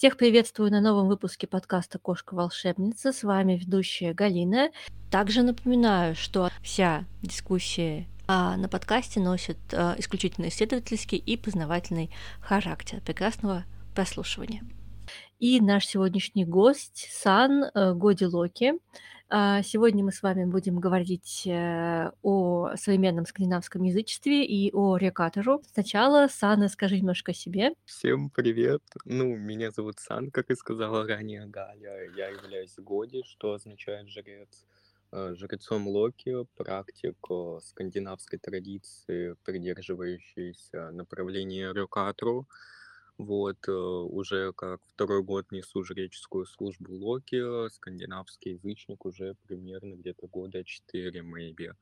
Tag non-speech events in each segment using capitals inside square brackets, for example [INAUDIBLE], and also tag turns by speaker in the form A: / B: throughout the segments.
A: Всех приветствую на новом выпуске подкаста «Кошка-волшебница». С вами ведущая Галина. Также напоминаю, что вся дискуссия а, на подкасте носит а, исключительно исследовательский и познавательный характер. Прекрасного прослушивания. И наш сегодняшний гость Сан э, Годи Локи. А, сегодня мы с вами будем говорить э, о современном скандинавском язычестве и о рекатору. Сначала, Сан, скажи немножко о себе.
B: Всем привет. Ну, меня зовут Сан, как и сказала ранее Галя. Я являюсь Годи, что означает жрец. Э, жрецом Локи, практик э, скандинавской традиции, придерживающийся направления рекатору. Вот, э, уже как второй год несу жреческую службу Локи, скандинавский язычник уже примерно где-то года 4, maybe.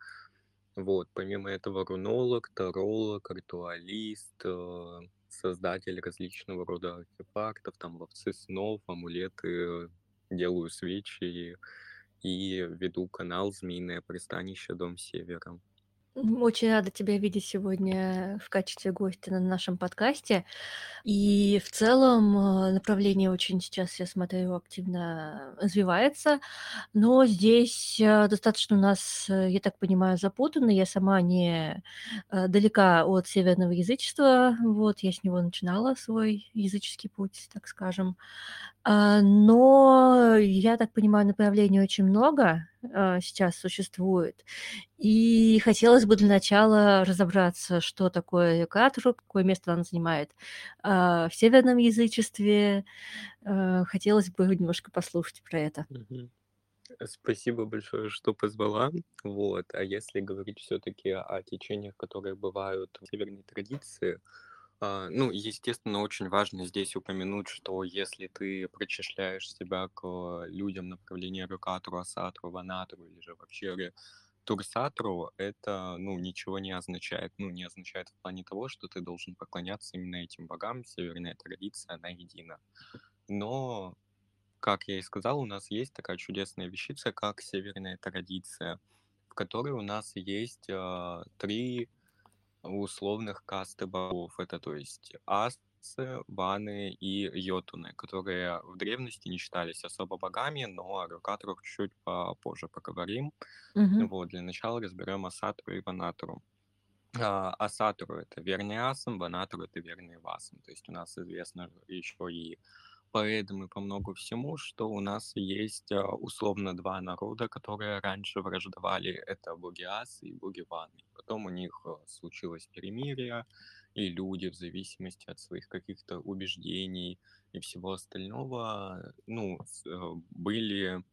B: Вот, помимо этого рунолог, таролог, ритуалист, э, создатель различного рода артефактов, там ловцы снов, амулеты, делаю свечи и веду канал «Змеиное пристанище. Дом Севера».
A: Очень рада тебя видеть сегодня в качестве гостя на нашем подкасте. И в целом э, направление очень сейчас, я смотрю, активно развивается. Но здесь э, достаточно у нас, э, я так понимаю, запутанно. Я сама не далека от северного язычества. Вот, я с него начинала свой языческий путь, так скажем. А, но, я так понимаю, направлений очень много а, сейчас существует. И хотелось бы для начала разобраться, что такое Катру, какое место она занимает а, в северном язычестве. Хотелось бы немножко послушать про это.
B: Спасибо большое, что позвала. Вот. А если говорить все-таки о течениях, которые бывают в северной традиции, ну, естественно, очень важно здесь упомянуть, что если ты причисляешь себя к людям направления Рюкатру, Асатру, Ванатру или же вообще Турсатру, это, ну, ничего не означает. Ну, не означает в плане того, что ты должен поклоняться именно этим богам. Северная традиция, она едина. Но, как я и сказал, у нас есть такая чудесная вещица, как северная традиция, в которой у нас есть э, три условных касты богов. Это то есть асы, ваны и йотуны, которые в древности не считались особо богами, но о рукаторах чуть попозже поговорим.
A: Мгм.
B: Вот, для начала разберем Асатру и Ванатру. А, Асатру это верный асам, Ванатру это верный васам. То есть у нас известно еще и по Эдам и по многу всему, что у нас есть а, условно два народа, которые раньше враждовали. Это боги Асы и боги Ваны. Потом у них а, случилось перемирие, и люди в зависимости от своих каких-то убеждений и всего остального, ну, э, были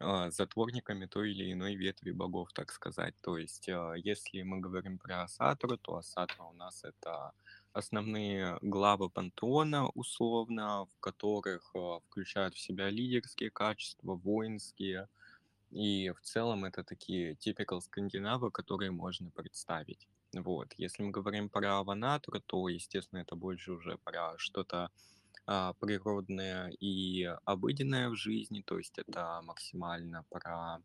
B: а, затворниками той или иной ветви богов, так сказать. То есть, если мы говорим про Асатру, то Асатра у нас это основные главы пантеона, условно, в которых э, включают в себя лидерские качества, воинские. И в целом это такие typical скандинавы, которые можно представить. Вот. Если мы говорим про Аванатра, то, естественно, это больше уже про что-то а, природное и обыденное в жизни, то есть это максимально про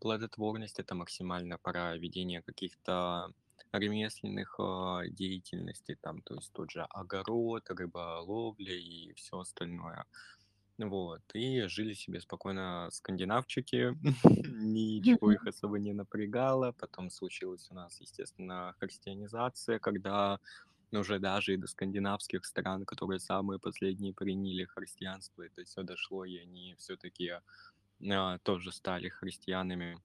B: плодотворность, это максимально про ведение каких-то ремесленных а, деятельностей, там, то есть тот же огород, рыболовля и все остальное. Вот, и жили себе спокойно скандинавчики, [LAUGHS] ничего их особо не напрягало. Потом случилась у нас, естественно, христианизация, когда уже даже и до скандинавских стран, которые самые последние приняли христианство, это все дошло, и они все-таки а, тоже стали христианами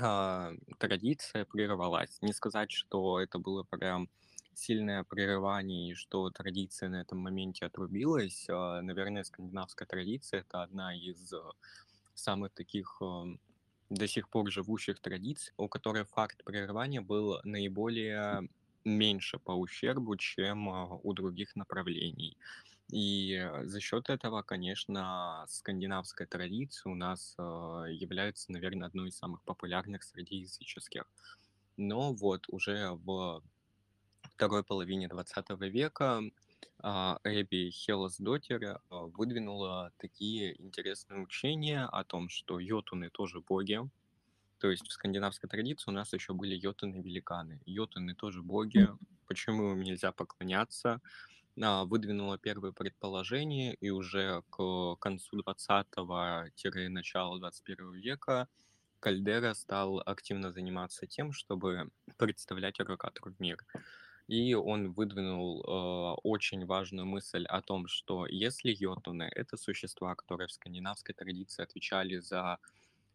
B: а, традиция прервалась. Не сказать, что это было прям сильное прерывание и что традиция на этом моменте отрубилась. А, наверное, скандинавская традиция это одна из а, самых таких до сих пор живущих традиций, у которой факт прерывания был наиболее меньше по ущербу, чем у других направлений. И э, за счет этого, конечно, скандинавская традиция у нас э, является, наверное, одной из самых популярных среди языческих. Но вот уже в второй половине 20 века а, Эбби Хеллсдоттер э, выдвинула такие интересные учения о том, что йотуны тоже боги. То есть в скандинавской традиции у нас еще были йотуны-великаны. Йотуны тоже боги. Почему им нельзя поклоняться? а, выдвинула первые предположения, и уже к концу 20-начала 21 века Кальдера стал активно заниматься тем, чтобы представлять Рокатору в мир. И он выдвинул э, очень важную мысль о том, что если йотуны — это существа, которые в скандинавской традиции отвечали за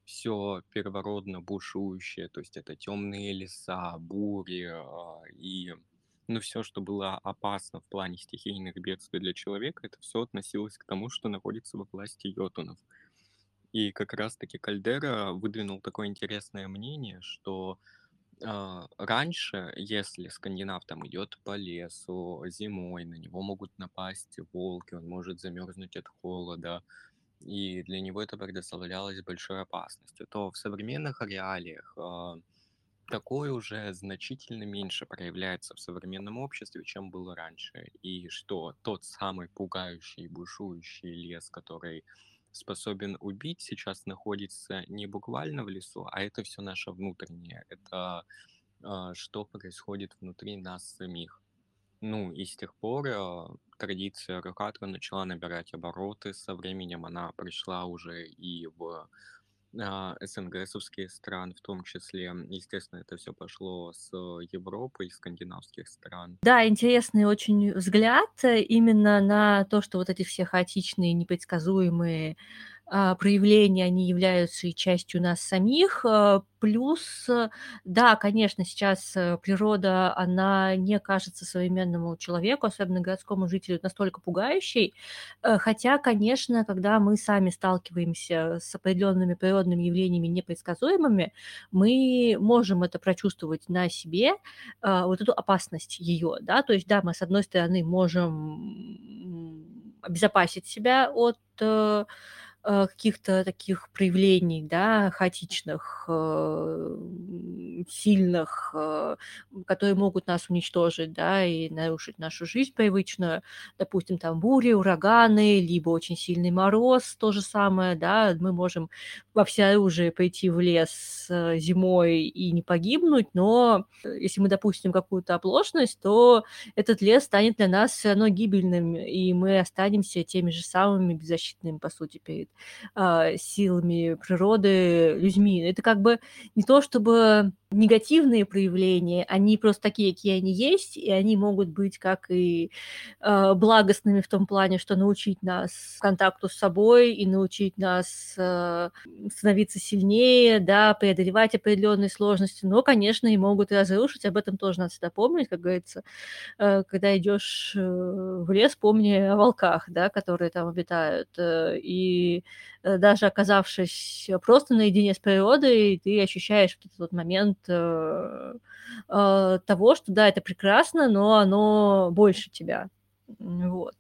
B: все первородно бушующее, то есть это темные леса, бури э, и ну, все, что было опасно в плане стихийных бедствий для человека, это все относилось к тому, что находится во власти йотунов. И как раз-таки Кальдера выдвинул такое интересное мнение, что а, раньше, если скандинав там идет по лесу зимой, на него могут напасть волки, он может замерзнуть от холода, и для него это представлялось большой опасностью, то в современных реалиях а, такое уже значительно меньше проявляется в современном обществе, чем было раньше. И что тот самый пугающий, бушующий лес, который способен убить, сейчас находится не буквально в лесу, а это все наше внутреннее. Это э, что происходит внутри нас самих. Ну, и с тех пор э, традиция Рокатра начала набирать обороты. Со временем она пришла уже и в а, СНГ-совские стран в том числе. Естественно, это все пошло с Европы и скандинавских стран.
A: Да, интересный очень взгляд э, именно на то, что вот эти все хаотичные, непредсказуемые проявления, они являются и частью нас самих. А, плюс, э, да, конечно, сейчас э, природа, она не кажется современному человеку, особенно городскому жителю, настолько пугающей. Э, хотя, конечно, когда мы сами сталкиваемся с определенными природными явлениями непредсказуемыми, мы можем это прочувствовать на себе, а, вот эту опасность ее, да, то есть, да, мы, с одной стороны, можем обезопасить себя от каких-то таких проявлений, да, хаотичных, э, сильных, э, которые могут нас уничтожить, да, и нарушить нашу жизнь привычную. Допустим, там бури, ураганы, либо очень сильный мороз, то же самое, да, мы можем во всеоружие пойти в лес зимой и не погибнуть, но если мы допустим какую-то оплошность, то этот лес станет для нас все равно гибельным, и мы останемся теми же самыми беззащитными, по сути, перед силами природы, людьми. Это как бы не то чтобы негативные проявления, они просто такие, какие они есть, и они могут быть как и э, благостными в том плане, что научить нас контакту с собой и научить нас э, становиться сильнее, да, преодолевать определенные сложности, но, конечно, и могут и разрушить, об этом тоже надо всегда помнить, как говорится, э, когда идешь э, в лес, помни о волках, да, которые там обитают, э, и э, даже оказавшись просто наедине с природой, ты ощущаешь этот вот момент момент э, э, того, что да, это прекрасно, но оно больше тебя. Вот.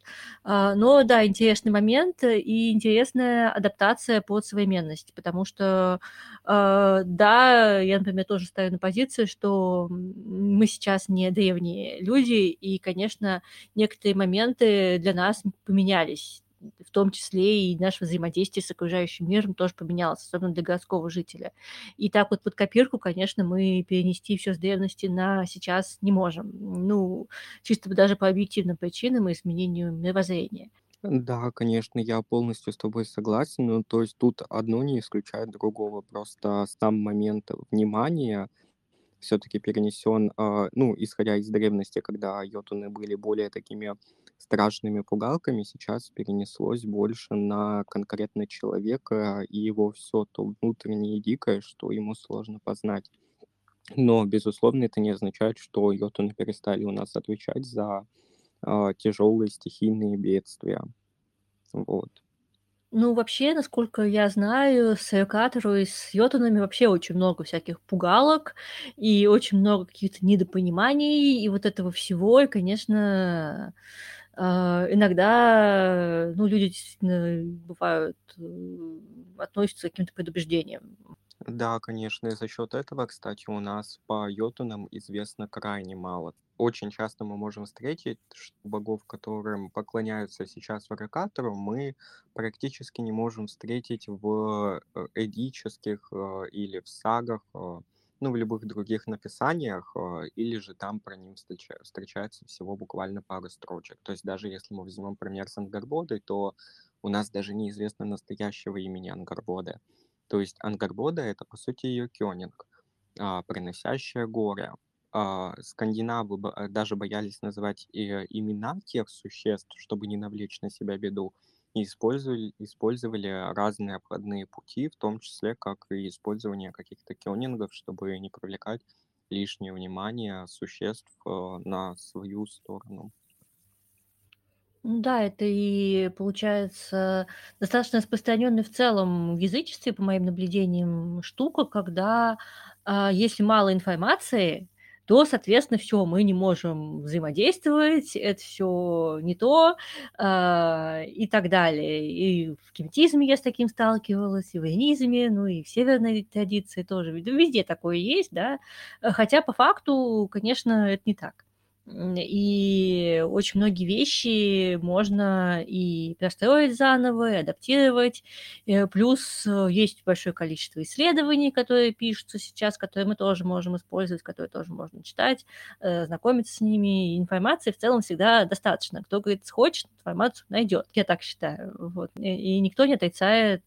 A: А, но да, интересный момент и интересная адаптация под современность, потому что э, да, я, например, тоже ставлю на позицию, что мы сейчас не древние люди, и, конечно, некоторые моменты для нас поменялись в том числе и наше взаимодействие с окружающим миром тоже поменялось, особенно для городского жителя. И так вот под копирку, конечно, мы перенести все с древности на сейчас не можем. Ну, чисто даже по объективным причинам и изменению мировоззрения.
B: Да, конечно, я полностью с тобой согласен. Ну, то есть тут одно не исключает другого. Просто сам момент внимания все-таки перенесен, а, ну, исходя из древности, когда йотуны были более такими страшными пугалками, сейчас перенеслось больше на конкретно человека и его все то внутреннее дикое, что ему сложно познать. Но, безусловно, это не означает, что йотуны перестали у нас отвечать за а, тяжелые стихийные бедствия. Вот.
A: Ну, вообще, насколько я знаю, с Эркатору и с йотунами вообще очень много всяких пугалок и очень много каких-то недопониманий и вот этого всего. И, конечно, иногда, ну, люди действительно бывают, э, относятся к каким-то предубеждениям.
B: Да, конечно, и за счет этого, кстати, у нас по йотунам известно крайне мало. Очень часто мы можем встретить, богов, которым поклоняются сейчас Варакатору, мы практически не можем встретить в э, эдических э, или в сагах, ну, в любых других написаниях, э, или же там про ним встреча- встречается всего буквально пара строчек. То есть даже если мы возьмем пример с Ангарбодой, то у нас даже неизвестно настоящего имени Ангарбоды. То есть Ангарбода — это, по сути, ее кёнинг, а, приносящая горе. А, скандинавы даже боялись называть и- имена тех существ, чтобы не навлечь на себя беду и использовали, использовали разные обходные пути, в том числе как и использование каких-то кёнингов, чтобы не привлекать лишнее внимание существ э, на свою сторону.
A: Ну да, это и получается достаточно распространенная в целом в язычестве, по моим наблюдениям, штука, когда а, если мало информации, то, соответственно, все, мы не можем взаимодействовать, это все не то а, и так далее. И в кеметизме я с таким сталкивалась, и в иенизме, ну и в северной традиции тоже. Везде такое есть, да. Хотя по факту, конечно, это не так. И очень многие вещи можно и простроить заново, и адаптировать. Э, плюс э, есть большое количество исследований, которые пишутся сейчас, которые мы тоже можем использовать, которые тоже можно читать, э, знакомиться с ними. И информации в целом всегда достаточно. Кто, говорит, хочет, информацию найдет. Я так считаю. Вот. И никто не отрицает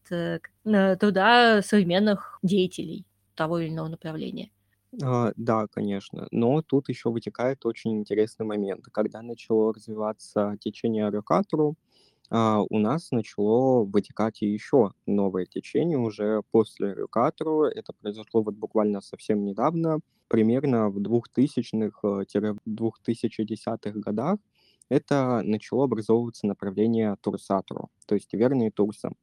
A: труда современных деятелей того или иного направления.
B: А, да, конечно. Но тут еще вытекает очень интересный момент. Когда начало развиваться течение Рюкатору, а, у нас начало вытекать и еще новое течение уже после Рюкатору. Это произошло вот буквально совсем недавно, примерно в 2000-х-2010-х э, годах. Это начало образовываться направление Турсатору, то есть верные Турсам.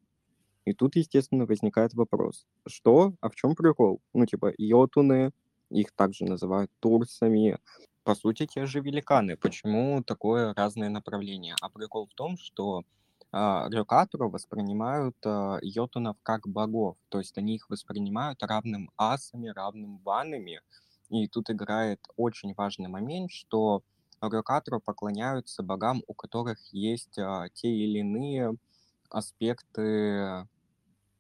B: И тут, естественно, возникает вопрос, что, а в чем прикол? Ну, типа, йотуны, их также называют турсами. По сути, те же великаны. Почему такое разное направление? А прикол в том, что а, Рёкатору воспринимают а, йотунов как богов, то есть они их воспринимают равным асами, равным ванами. И тут играет очень важный момент, что Рёкатору поклоняются богам, у которых есть а, те или иные аспекты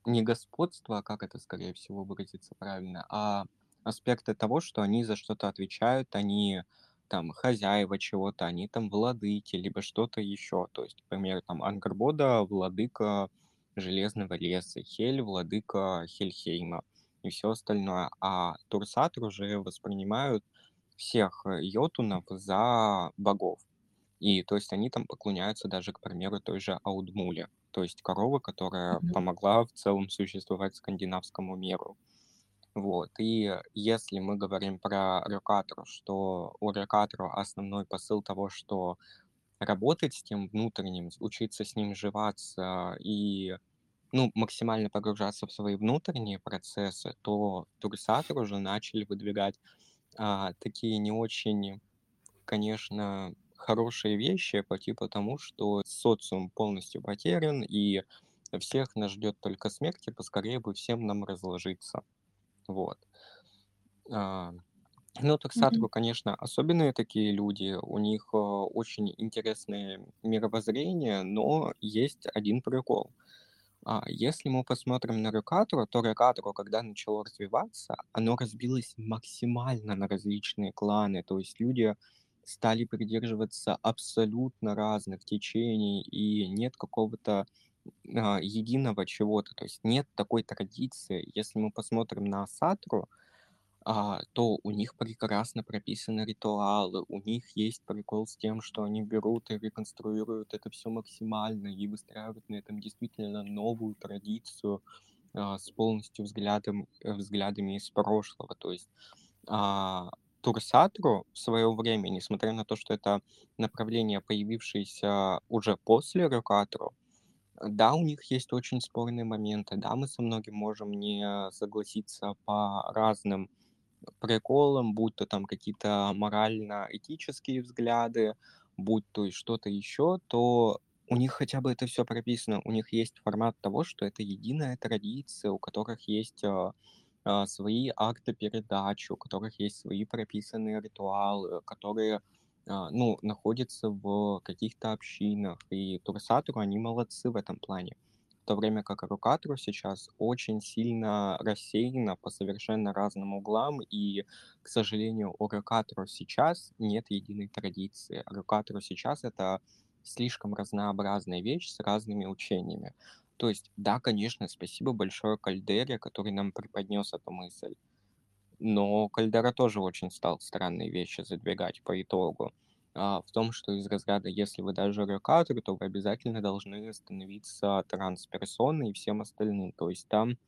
B: не господства, как это, скорее всего, выразиться правильно, а аспекты того, что они за что-то отвечают, они там хозяева чего-то, они там владыки, либо что-то еще. То есть, например, там Ангарбода владыка Железного леса, Хель владыка Хельхейма и все остальное. А Турсатр уже воспринимают всех э, йотунов за богов. И то есть они там поклоняются даже, к примеру, той же Аудмуле, то есть коровы, которая mm-hmm. помогла в целом существовать скандинавскому миру. Вот. И если мы говорим про рекатору, что у рекатора основной посыл того, что работать с тем внутренним, учиться с ним сживаться и ну, максимально погружаться в свои внутренние процессы, то турсаторы уже начали выдвигать а, такие не очень, конечно, хорошие вещи по типу тому, что социум полностью потерян, и всех нас ждет только смерть, и поскорее бы всем нам разложиться. Вот. А, ну, таксатору,
A: Мгм.
B: конечно, особенные такие люди, у них э, очень интересное мировоззрение, но есть один прикол. А, если мы посмотрим на Рекатору, то Рекатору, когда начало развиваться, оно разбилось максимально на различные кланы, то есть люди стали придерживаться абсолютно разных течений, и нет какого-то единого чего-то, то есть нет такой традиции. Если мы посмотрим на Сатру, а, то у них прекрасно прописаны ритуалы, у них есть прикол с тем, что они берут и реконструируют это все максимально и выстраивают на этом действительно новую традицию а, с полностью взглядом, э, взглядами из прошлого. То есть а, Турсатру в свое время, несмотря на то, что это направление, появившееся уже после Рокатру, да, у них есть очень спорные моменты. Да, мы со многим можем не согласиться по разным приколам, будь то там какие-то морально-этические взгляды, будь то что-то еще, то у них хотя бы это все прописано. У них есть формат того, что это единая традиция, у которых есть а, а, свои акты передачи, у которых есть свои прописанные ритуалы, которые а, ну, находятся в каких-то общинах. И Турсатору, они молодцы в этом плане. то время как Рокатру сейчас очень сильно рассеяна по совершенно разным углам, и, к сожалению, у Рокатру сейчас нет единой традиции. Рокатру сейчас это слишком разнообразная вещь с разными учениями. То есть, да, конечно, спасибо большое Кальдере, который нам преподнес эту мысль. Но Кальдера тоже очень стал странные вещи задвигать по итогу. А, в том, что из разряда, если вы даже рекатор, то вы обязательно должны становиться трансперсоной и всем остальным. То есть там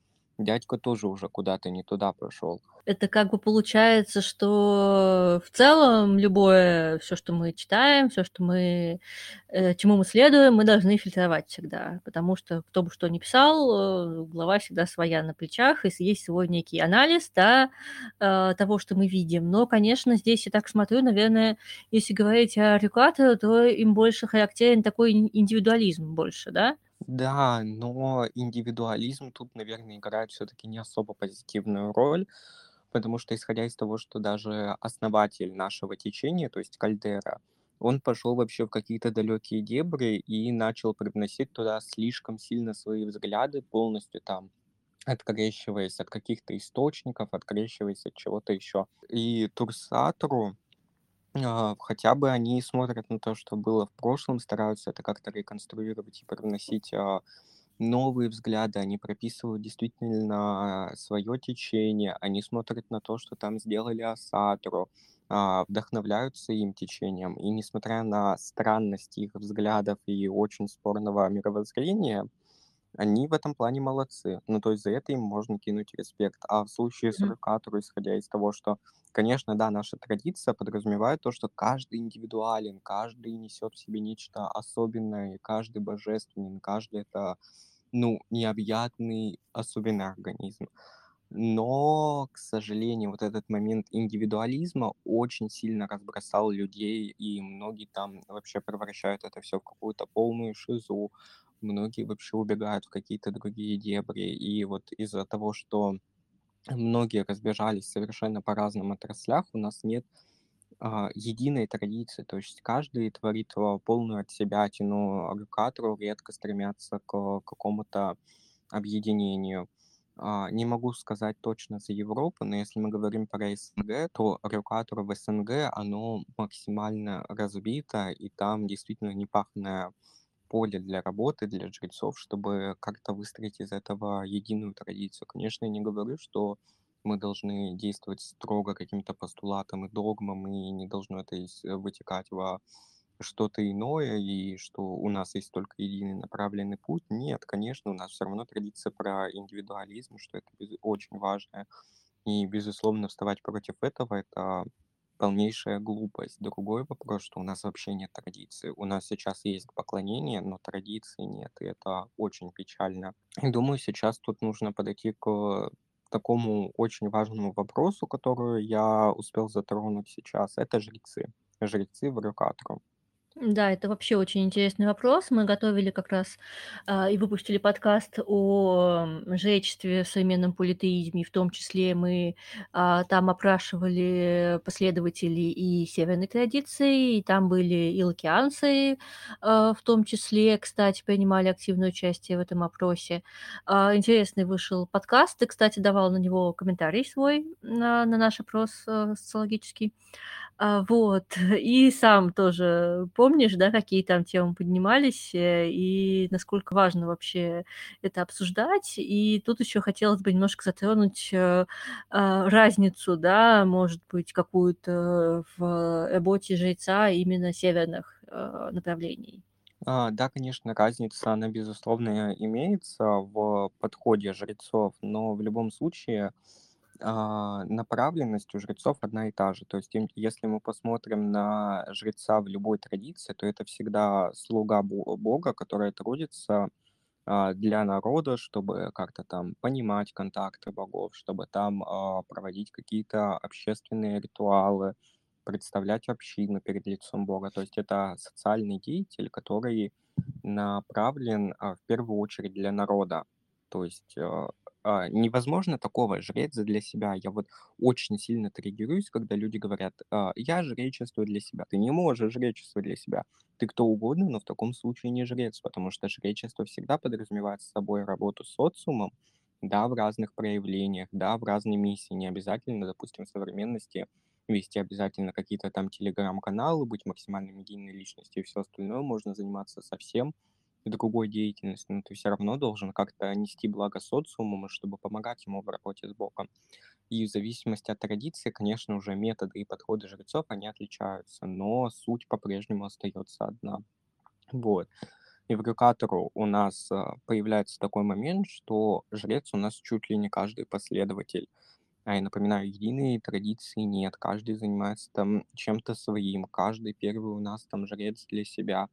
B: дядька тоже уже куда-то не туда пошел.
A: Это как бы получается, что в целом любое, все, что мы читаем, все, что мы, э, чему мы следуем, мы должны фильтровать всегда, потому что кто бы что ни писал, э, глава всегда своя на плечах, и есть свой некий анализ, да, э, того, что мы видим. Но, конечно, здесь я так смотрю, наверное, если говорить о регуляторе, то им больше характерен такой индивидуализм больше, да?
B: Да, но индивидуализм тут, наверное, играет все-таки не особо позитивную роль, потому что исходя из того, что даже основатель нашего течения, то есть Кальдера, он пошел вообще в какие-то далекие дебри и начал привносить туда слишком сильно свои взгляды, полностью там открещиваясь от каких-то источников, открещиваясь от чего-то еще. И Турсатору, а, хотя бы они смотрят на то, что было в прошлом, стараются это как-то реконструировать и привносить а, новые взгляды, они прописывают действительно свое течение, они смотрят на то, что там сделали Асатру, а, вдохновляются им течением, и несмотря на странность их взглядов и очень спорного мировоззрения, они в этом плане молодцы. Ну, то есть за это им можно кинуть респект. А в случае с. Рукатору, исходя из того, что, конечно, да, наша традиция подразумевает то, что каждый индивидуален, каждый несет в себе нечто особенное, каждый божественен, каждый это, ну, необъятный особенный организм. Но, к сожалению, вот этот момент индивидуализма очень сильно разбросал людей, и многие там вообще превращают это все в какую-то полную шизу, многие вообще убегают в какие-то другие дебри. И вот из-за того, что многие разбежались совершенно по разным отраслях, у нас нет а, единой традиции. То есть каждый творит а, полную от себя тяну агрегатору, редко стремятся к какому-то объединению. А, не могу сказать точно за Европу, но если мы говорим про СНГ, то регулятор в СНГ, оно максимально разбито, и там действительно непаханная поле для работы, для жрецов, чтобы как-то выстроить из этого единую традицию. Конечно, я не говорю, что мы должны действовать строго каким-то постулатам и догмам, и не должно это э, вытекать во что-то иное, и что у нас есть только единый направленный путь. Нет, конечно, у нас все равно традиция про индивидуализм, что это очень важно. И, безусловно, вставать против этого– это полнейшая глупость. Другой вопрос, что у нас вообще нет традиции. У нас сейчас есть поклонение, но традиции нет, и это очень печально. И думаю, сейчас тут нужно подойти к такому очень важному вопросу, который я успел затронуть сейчас. Это жрецы. Жрецы в Рюкатру.
A: Да, это вообще очень интересный вопрос. Мы готовили как раз а, и выпустили подкаст о жречестве в современном политеизме, в том числе мы а, там опрашивали последователей и северной традиции, и там были и лакианцы, а, в том числе, кстати, принимали активное участие в этом опросе. А, интересный вышел подкаст, ты, кстати, давал на него комментарий свой на, на наш опрос а, социологический. А, вот. [LAUGHS] И сам тоже помнишь, да, какие там темы поднимались, э, и насколько важно вообще это обсуждать. И тут еще хотелось бы немножко затронуть э, а, разницу, да, может быть, какую-то в работе жреца именно северных э, направлений.
B: А, да, конечно, разница, она, безусловно, имеется в подходе жрецов, но в любом случае а, направленность у жрецов одна и та же. То есть, если мы посмотрим на жреца в любой традиции, то это всегда слуга Бога, который трудится а, для народа, чтобы как-то там понимать контакты богов, чтобы там а, проводить какие-то общественные ритуалы, представлять общину перед лицом Бога. То есть это социальный деятель, который направлен в первую очередь для народа. То есть а, невозможно такого жрец для себя. Я вот очень сильно триггерюсь, когда люди говорят: "А, я жречествую для себя". Ты не можешь жречествовать для себя. Ты кто угодно, но в таком случае не жрец, потому что жречество всегда подразумевает с собой работу с социумом, да, в разных проявлениях, да, в разной миссии. Не обязательно, допустим, в современности вести обязательно какие-то там телеграм-каналы, быть максимально медийной личностью и все остальное. Можно заниматься совсем другой деятельностью, но ты все равно должен как-то нести благо социуму, чтобы помогать ему в работе с Богом. И в зависимости от традиции, конечно, уже методы и подходы жрецов, они отличаются, но суть по-прежнему остается одна. Вот. И в Рюкатору у нас а, появляется такой момент, что жрец у нас чуть ли не каждый последователь. А я напоминаю, единой традиции нет, каждый занимается там чем-то своим, каждый первый у нас там жрец для себя.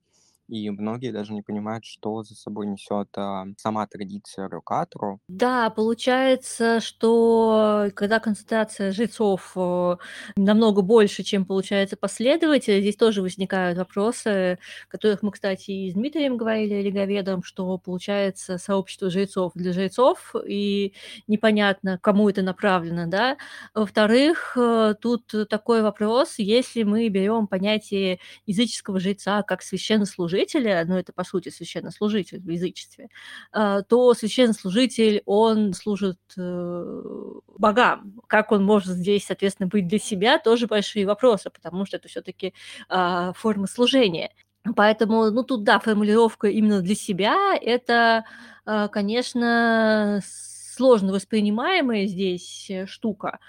B: И многие даже не понимают, что за собой несет а, сама традиция Рокатру.
A: Да, получается, что когда концентрация жрецов э, намного больше, чем получается последователей, здесь тоже возникают вопросы, которых мы, кстати, и с Дмитрием говорили, Олеговедом, что получается сообщество жрецов для жрецов, и непонятно, кому это направлено, да. Во-вторых, э, тут такой вопрос, если мы берем понятие языческого жреца как священнослужителя, священнослужителя, ну это по сути священнослужитель в язычестве, а, то священнослужитель, он служит э, богам. Как он может здесь, соответственно, быть для себя, тоже большие вопросы, потому что это все-таки а, форма служения. Поэтому, ну тут да, формулировка именно для себя, это, а, конечно, сложно воспринимаемая здесь э, штука,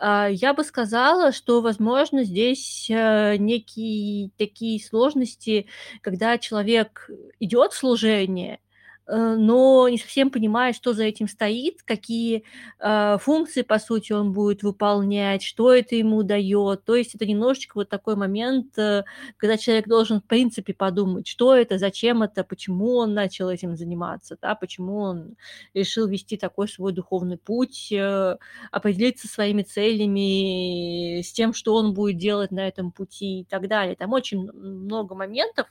A: а, я бы сказала, что, возможно, здесь э, некие такие сложности, когда человек идет в служение, но не совсем понимает, что за этим стоит, какие э, функции, по сути, он будет выполнять, что это ему дает. То есть это немножечко вот такой момент, э, когда человек должен, в принципе, подумать, что это, зачем это, почему он начал этим заниматься, да, почему он решил вести такой свой духовный путь, э, определиться своими целями, с тем, что он будет делать на этом пути и так далее. Там очень много моментов.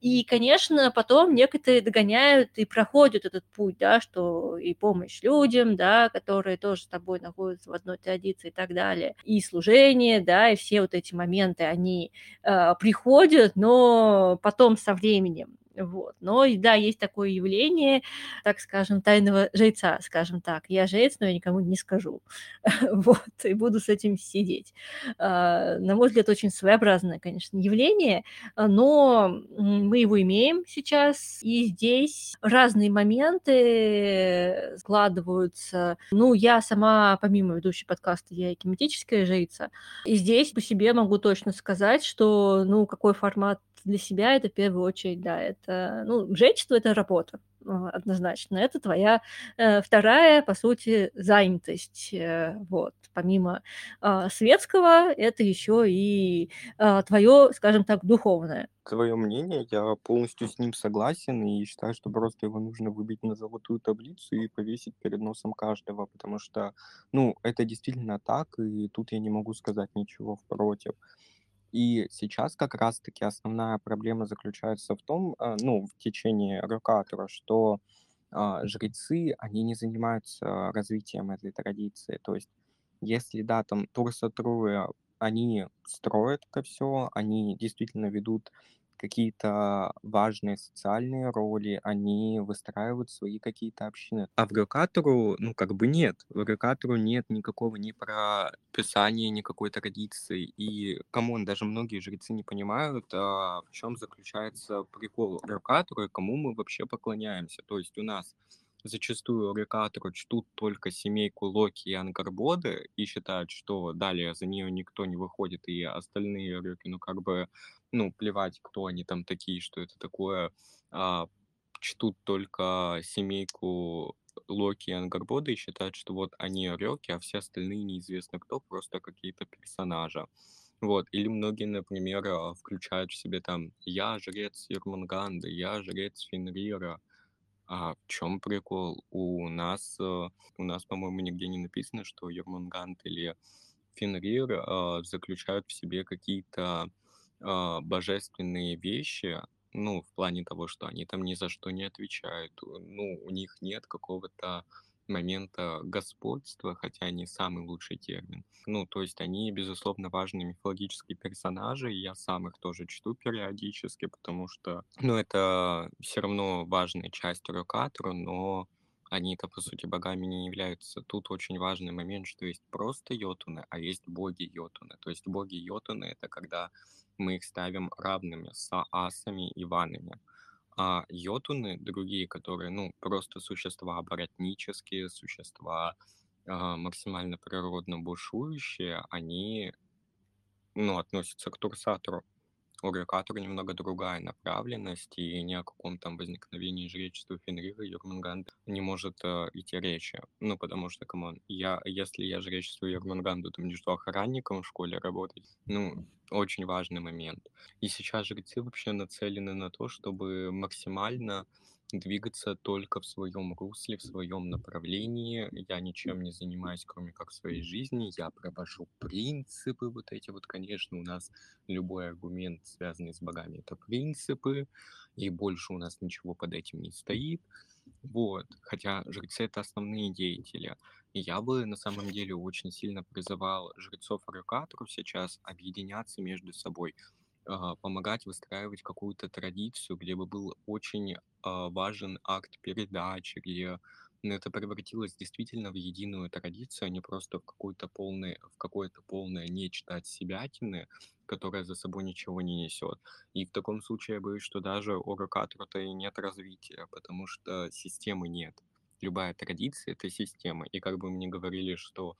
A: И, конечно, потом некоторые догоняют и проходят этот путь, да, что и помощь людям, да, которые тоже с тобой находятся в одной традиции и так далее, и служение, да, и все вот эти моменты, они э, приходят, но потом со временем. Вот. Но да, есть такое явление, так скажем, тайного жреца, скажем так. Я жрец, но я никому не скажу. [LAUGHS] вот, и буду с этим сидеть. А, на мой взгляд, очень своеобразное, конечно, явление, но мы его имеем сейчас, и здесь разные моменты складываются. Ну, я сама, помимо ведущей подкаста, я и кинетическая жрица, и здесь по себе могу точно сказать, что, ну, какой формат для себя это в первую очередь, да, это, ну, жречество – это работа, а, однозначно. Это твоя э, вторая, по сути, занятость. Э, вот. Помимо э, светского, это еще и э, твое, скажем так, духовное.
B: Твое мнение, я полностью с ним согласен и считаю, что просто его нужно выбить на золотую таблицу и повесить перед носом каждого, потому что, ну, это действительно так, и тут я не могу сказать ничего против. И сейчас как раз-таки основная проблема заключается в том, а, ну, в течении Рёккатру, что а, жрецы, они не занимаются развитием этой традиции. То есть, если, да, там турсатрувы, они строят это все, они действительно ведут какие-то важные социальные роли, они выстраивают свои какие-то общины. А в Рёккатру, ну, как бы нет. В Рёккатру нет никакого ни прописания, никакой традиции. И, come on, даже многие жрецы не понимают, а, в чем заключается прикол Рёккатру и кому мы вообще поклоняемся. То есть у нас зачастую Рекатору чтут только семейку Локи и Ангарбоды и считают, что далее за нее никто не выходит, и остальные Рёки, ну, как бы, ну, плевать, кто они там такие, что это такое, а, чтут только семейку Локи и Ангарбоды и считают, что вот они Рёки, а все остальные неизвестно кто, просто какие-то персонажи. Вот, или многие, например, а, включают в себе там «Я жрец Ермунганды», «Я жрец Фенрира», а в чем прикол? У нас, э, у нас, по-моему, нигде не написано, что Ермунгант или Фенрир э, заключают в себе какие-то э, божественные вещи, ну, в плане того, что они там ни за что не отвечают, ну, у них нет какого-то момента господства, хотя не самый лучший термин. Ну, то есть они, безусловно, важные мифологические персонажи, и я сам их тоже чту периодически, потому что, ну, это все равно важная часть Рокатру, но они-то, по сути, богами не являются. Тут очень важный момент, что есть просто йотуны, а есть боги йотуны. То есть боги йотуны — это когда мы их ставим равными с асами и ванами. А йотуны, другие, которые, ну, просто существа оборотнические, существа а, максимально природно бушующие, они, ну, относятся к Турсатру, у Рёккатру немного другая направленность, и ни о каком там возникновении жречества Фенрира, Ёрмунганда не может э, идти речи. Ну, потому что, come on, я, если я жречествую Ёрмунганду, то мне что, охранником в школе работать? Ну, очень важный момент. И сейчас жрецы вообще нацелены на то, чтобы максимально двигаться только в своем русле, в своем направлении. Я ничем не занимаюсь, кроме как своей жизни. Я провожу принципы вот эти вот, конечно, у нас любой аргумент, связанный с богами, это принципы, и больше у нас ничего под этим не стоит. Вот. Хотя жрецы — это основные деятели. И я бы на самом деле очень сильно призывал жрецов Аракатру сейчас объединяться между собой, помогать выстраивать какую-то традицию, где бы был очень а, важен акт передачи, где ну, это превратилось действительно в единую традицию, а не просто в какое-то полное, в какое-то полное нечто от себятины, которое за собой ничего не несет. И в таком случае я боюсь, что даже у Рокатру-то и нет развития, потому что системы нет. Любая традиция — это система. И как бы мне говорили, что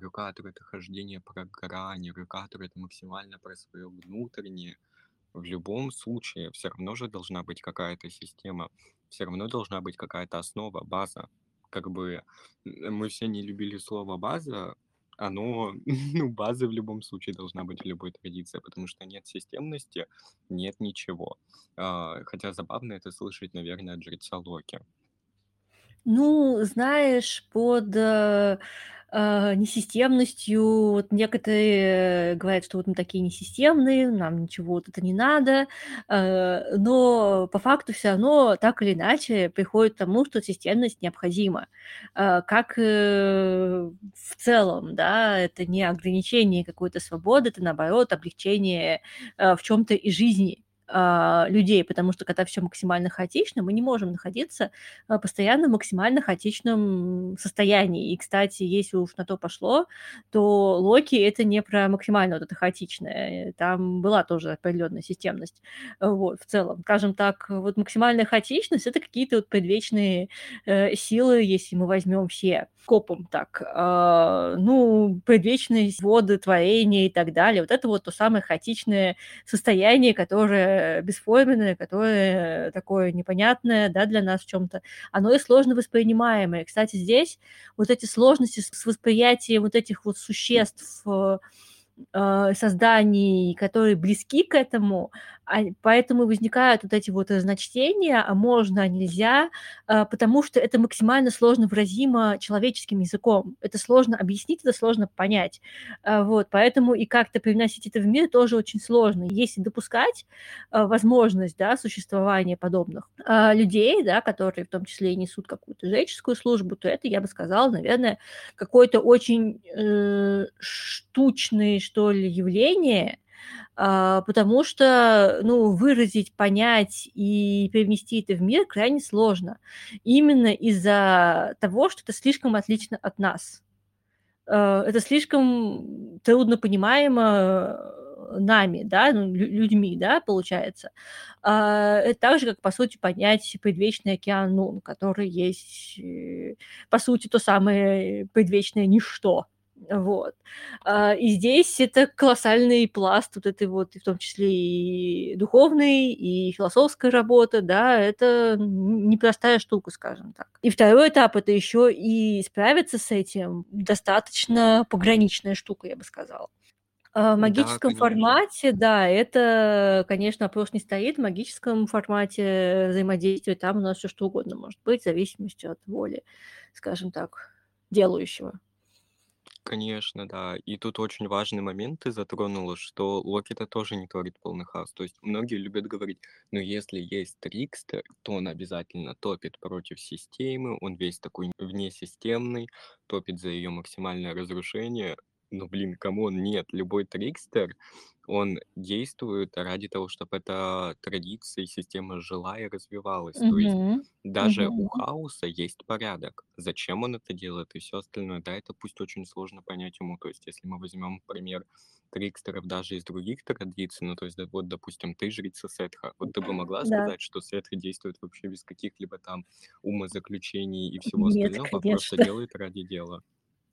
B: Рукатор — это хождение про грани, рукатор — это максимально про свое внутреннее. В любом случае все равно же должна быть какая-то система, все равно должна быть какая-то основа, база. Как бы мы все не любили слово «база», оно, [LAUGHS] ну, база в любом случае должна быть в любой традиции, потому что нет системности, нет ничего. А, хотя забавно это слышать, наверное, от жреца Локи.
A: Ну, знаешь, под э, э, несистемностью, вот некоторые говорят, что вот мы такие несистемные, нам ничего вот это не надо, э, но по факту все равно так или иначе приходит к тому, что системность необходима. Э, как э, в целом, да, это не ограничение какой-то свободы, это наоборот облегчение э, в чем-то и жизни а, людей, потому что когда все максимально хаотично, мы не можем находиться а, постоянно в максимально хаотичном состоянии. И, кстати, если уж на то пошло, то Локи это не про максимально вот это хаотичное. Там была тоже определенная системность. Вот, в целом. Скажем так, вот максимальная хаотичность это какие-то вот предвечные э, силы, если мы возьмем все копом так. Э, ну, предвечность воды, творения и так далее. Вот это вот то самое хаотичное состояние, которое бесформенное, которое такое непонятное, да, для нас в чем-то, оно и сложно воспринимаемое. Кстати, здесь вот эти сложности с восприятием вот этих вот существ, э, э, созданий, которые близки к этому, а, поэтому возникают вот эти вот разночтения, а можно, а нельзя, а, потому что это максимально сложно выразимо человеческим языком. Это сложно объяснить, это сложно понять. А, вот, поэтому и как-то привносить это в мир тоже очень сложно. Если допускать а, возможность да, существования подобных а, людей, да, которые в том числе и несут какую-то жреческую службу, то это, я бы сказала, наверное, какое-то очень э, штучное, что ли, явление, а, потому что, ну, выразить, понять и привнести это в мир крайне сложно. Именно из-за того, что это слишком отлично от нас. А, это слишком трудно понимаемо э, нами, да, ну, людьми, да, получается. А, это так же, как, по сути, понять предвечный океан Нун, который есть, э, по сути, то самое предвечное ничто, вот. А, и здесь это колоссальный пласт вот этой вот, в том числе и духовной, и философская работа, да, это непростая штука, скажем так. И второй этап это еще и справиться с этим достаточно пограничная штука, я бы сказала. А, в магическом да, формате, да, это, конечно, вопрос не стоит. В магическом формате взаимодействия там у нас все что угодно может быть, в зависимости от воли, скажем так, делающего.
B: Конечно, да. И тут очень важный момент ты затронула, что Локи-то тоже не творит полный хаос. То есть многие любят говорить, ну если есть Трикстер, то он обязательно топит против системы, он весь такой внесистемный, топит за ее максимальное разрушение. Ну блин, come on, нет, любой Трикстер, он действует ради того, чтобы эта традиция и система жила и развивалась. То есть
A: Мгм.
B: даже у
A: Мгм.
B: хаоса есть порядок. Зачем он это делает и все остальное, да, это пусть очень сложно понять ему. То есть, если мы возьмем пример трикстеров даже из других традиций, ну, то есть, да, вот, допустим, ты жрица Сетха. Вот ты бы могла
A: Да.
B: сказать, что Сетха действует вообще без каких-либо там умозаключений и всего
A: Нет,
B: остального, а просто
A: конечно.
B: делает ради дела?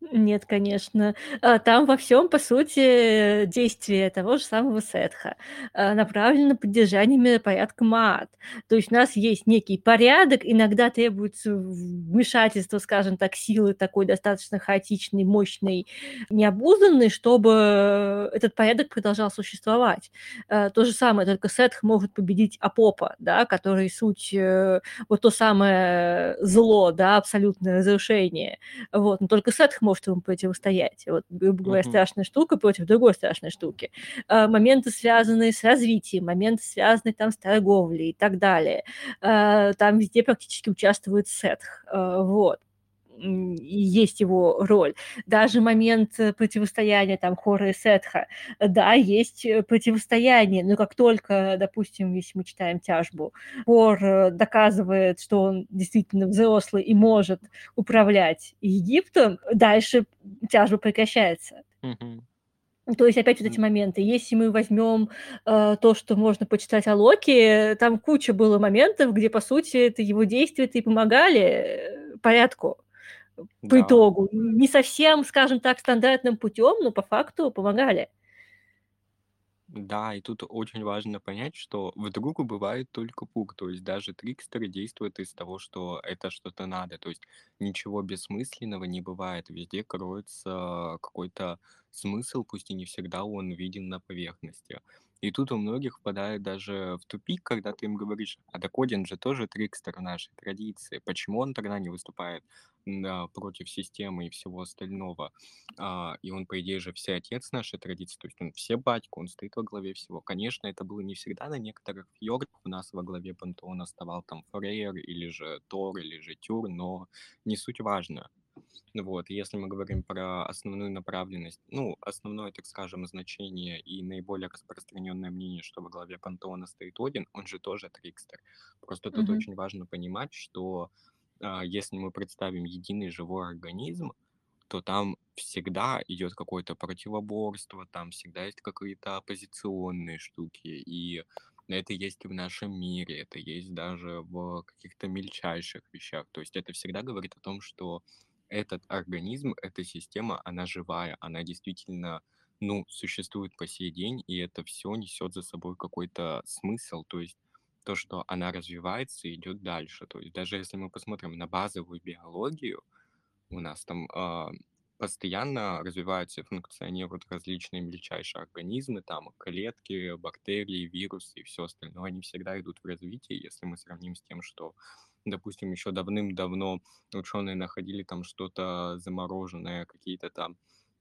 A: Нет, конечно. А, там во всем, по сути, действие того же самого Сетха, а, направлено на поддержание миропорядка Маат. То есть у нас есть некий порядок, иногда требуется вмешательство, скажем так, силы такой достаточно хаотичной, мощной, необузданной, чтобы этот порядок продолжал существовать. А, то же самое, только Сетх может победить Апопа, да, который суть, э, вот то самое зло, да, абсолютное разрушение. Вот, но только Сетх может ему противостоять. Вот, грубо говоря,
B: Мгм.
A: страшная штука против другой страшной штуки. А, моменты, связанные с развитием, моменты, связанные там с торговлей и так далее. А, там везде практически участвует Сетх. А, вот. Есть его роль. Даже момент э, противостояния там Хора и Сетха. Да, есть э, противостояние, но как только, допустим, если мы читаем тяжбу, Хор э, доказывает, что он действительно взрослый и может управлять Египтом, дальше тяжба прекращается. То есть опять вот эти моменты. Если мы возьмем э, то, что можно почитать о Локи, там куча было моментов, где, по сути, это его действия-то и помогали э, порядку по
B: Да.
A: итогу. Не совсем, скажем так, стандартным путем, но по факту помогали.
B: Да, и тут очень важно понять, что вдруг бывает только пук, то есть даже трикстеры действуют из того, что это что-то надо, то есть ничего бессмысленного не бывает, везде кроется какой-то смысл, пусть и не всегда он виден на поверхности. И тут у многих впадает даже в тупик, когда ты им говоришь, а так же тоже трикстер нашей традиции, почему он тогда не выступает да, против системы и всего остального? А, и он, по идее же, всеотец нашей традиции, то есть он все батька, он стоит во главе всего. Конечно, это было не всегда на некоторых фьордах, у нас во главе пантеона оставал там Фрейр, или же Тор, или же Тюр, но не суть важно. Вот, если мы говорим про основную направленность, ну, основное, так скажем, значение и наиболее распространенное мнение, что во главе пантеона стоит Один, он же тоже Трикстер. Просто тут
A: Мгм.
B: очень важно понимать, что а, если мы представим единый живой организм, то там всегда идет какое-то противоборство, там всегда есть какие-то оппозиционные штуки, и это есть и в нашем мире, это есть даже в каких-то мельчайших вещах. То есть это всегда говорит о том, что этот организм, эта система, она живая, она действительно, ну, существует по сей день, и это все несет за собой какой-то смысл, то есть то, что она развивается и идет дальше. То есть даже если мы посмотрим на базовую биологию, у нас там а, постоянно развиваются и функционируют различные мельчайшие организмы, там клетки, бактерии, вирусы и все остальное. Они всегда идут в развитие, если мы сравним с тем, что, допустим, еще давным-давно ученые находили там что-то замороженное, какие-то там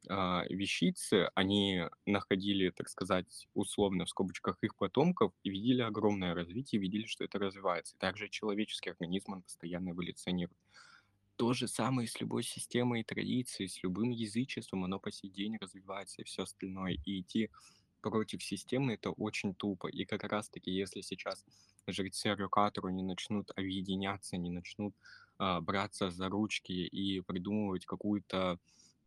B: а, вещицы, они находили, так сказать, условно в скобочках их потомков и видели огромное развитие, видели, что это развивается. Также человеческий организм, он постоянно эволюционирует. То же самое с любой системой и традицией, с любым язычеством, оно по сей день развивается и все остальное. И идти против системы это очень тупо. И как раз-таки, если сейчас жрецы Рюкатору не начнут объединяться, не начнут а, браться за ручки и придумывать какую-то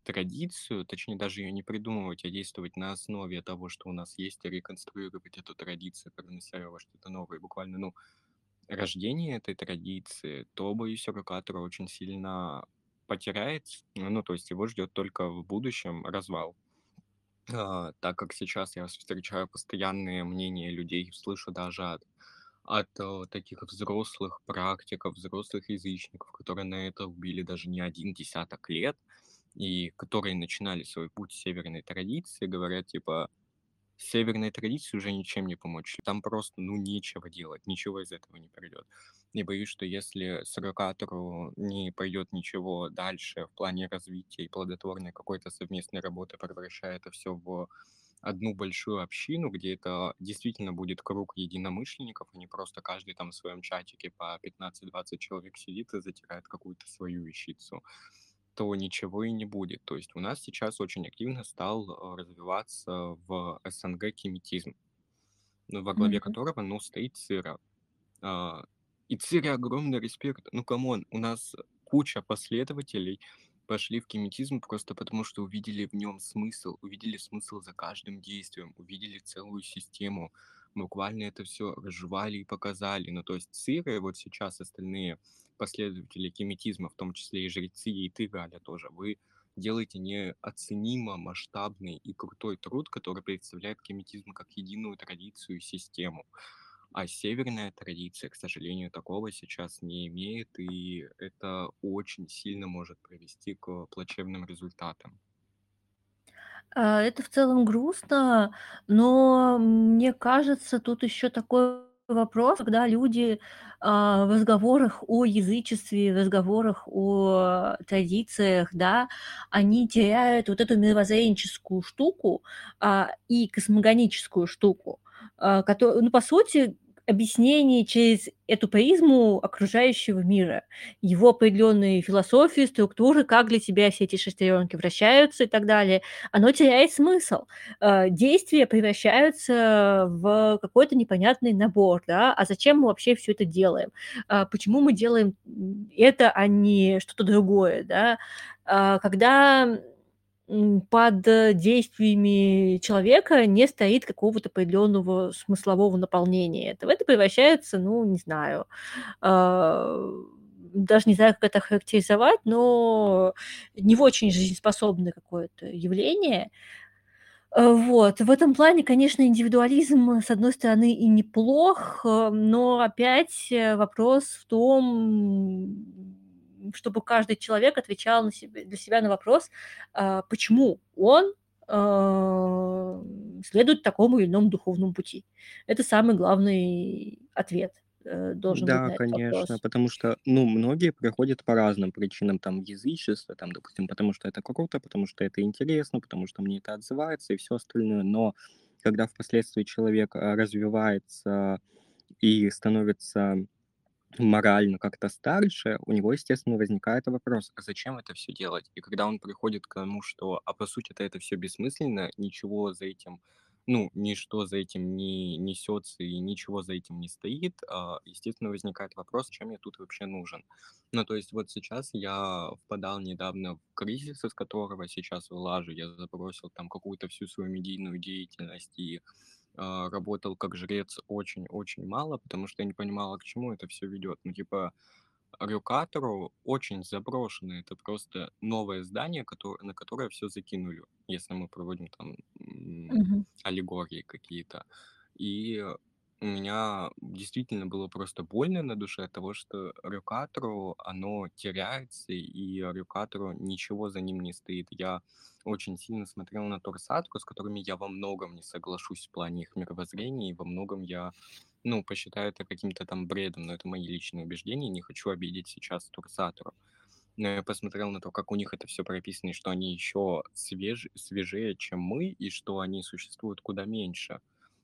B: традицию, точнее даже ее не придумывать, а действовать на основе того, что у нас есть, и реконструировать эту традицию, привнося во что-то новое, буквально, ну, рождение этой традиции, то, боюсь, Рокатор очень сильно потеряется. Ну, то есть его ждет только в будущем развал. А, так как сейчас я встречаю постоянные мнения людей, слышу даже от, от э, таких взрослых практиков, взрослых язычников, которые на это убили даже не один десяток лет, и которые начинали свой путь северной традиции, говорят, типа, северной традиции уже ничем не помочь. Там просто, ну, нечего делать, ничего из этого не придет. И боюсь, что если суррогатору не пойдет ничего дальше в плане развития и плодотворной какой-то совместной работы, превращая это все в одну большую общину, где это действительно будет круг единомышленников, а не просто каждый там в своем чатике по 15-20 человек сидит и затирает какую-то свою вещицу, то ничего и не будет. То есть у нас сейчас очень активно стал э, развиваться в СНГ кеметизм, ну, во главе
A: Мгм.
B: которого, ну, стоит Цира. А, И Цире огромный респект. Ну, come on, у нас куча последователей, пошли в кеметизм просто потому, что увидели в нем смысл, увидели смысл за каждым действием, увидели целую систему, буквально это все разжевали и показали. Ну, то есть Цира и вот сейчас остальные последователи кеметизма, в том числе и жрецы, и ты, Галя, тоже, вы делаете неоценимо масштабный и крутой труд, который представляет кеметизм как единую традицию и систему. А северная традиция, к сожалению, такого сейчас не имеет, и это очень сильно может привести к плачевным результатам.
A: А, это в целом грустно, но мне кажется, тут еще такой вопрос, когда люди, а, в разговорах о язычестве, в разговорах о традициях, да, они теряют вот эту мировоззренческую штуку, а, и космогоническую штуку, а, кото ну, по сути, объяснение через эту призму окружающего мира, его определенные философии, структуры, как для тебя все эти шестеренки вращаются и так далее, оно теряет смысл. Э, действия превращаются в какой-то непонятный набор, да, а зачем мы вообще все это делаем? А, почему мы делаем это, а не что-то другое, да? А, когда под действиями человека не стоит какого-то определенного смыслового наполнения этого. Это превращается, ну, не знаю, а, даже не знаю, как это характеризовать, но не в очень жизнеспособное какое-то явление. Э, вот. В этом плане, конечно, индивидуализм, с одной стороны, и неплох, э, но опять э, вопрос в том, чтобы каждый человек отвечал на себе, для себя на вопрос, а, почему он а, следует такому или иному духовному пути. Это самый главный ответ должен быть
B: Да,
A: на этот
B: конечно,
A: вопрос.
B: потому что, ну, многие приходят по разным причинам, там, язычество, там, допустим, потому что это круто, потому что это интересно, потому что мне это отзывается и все остальное, но когда впоследствии человек а, развивается и становится морально как-то старше, у него, естественно, возникает вопрос, а зачем это все делать? И когда он приходит к тому, что, а по сути-то это все бессмысленно, ничего за этим, ну, ничто за этим не несется и ничего за этим не стоит, а, естественно, возникает вопрос, чем я тут вообще нужен. Ну, то есть вот сейчас я впадал недавно в кризис, из которого сейчас вылажу, я забросил там какую-то всю свою медийную деятельность и работал как жрец очень-очень мало, потому что я не понимала, к чему это все ведет. Ну, типа, Рюкатору очень заброшено. Это просто новое здание, которое, на которое все закинули, если мы проводим там
A: Мгм.
B: аллегории какие-то. И у меня действительно было просто больно на душе от того, что Рюкатору оно теряется, и Рюкатору ничего за ним не стоит. Я очень сильно смотрел на Торсатку, с которыми я во многом не соглашусь в плане их мировоззрения, и во многом я ну, посчитаю это каким-то там бредом, но это мои личные убеждения, не хочу обидеть сейчас турсаторов. Но я посмотрел на то, как у них это все прописано, и что они еще свеж... свежее, чем мы, и что они существуют куда меньше.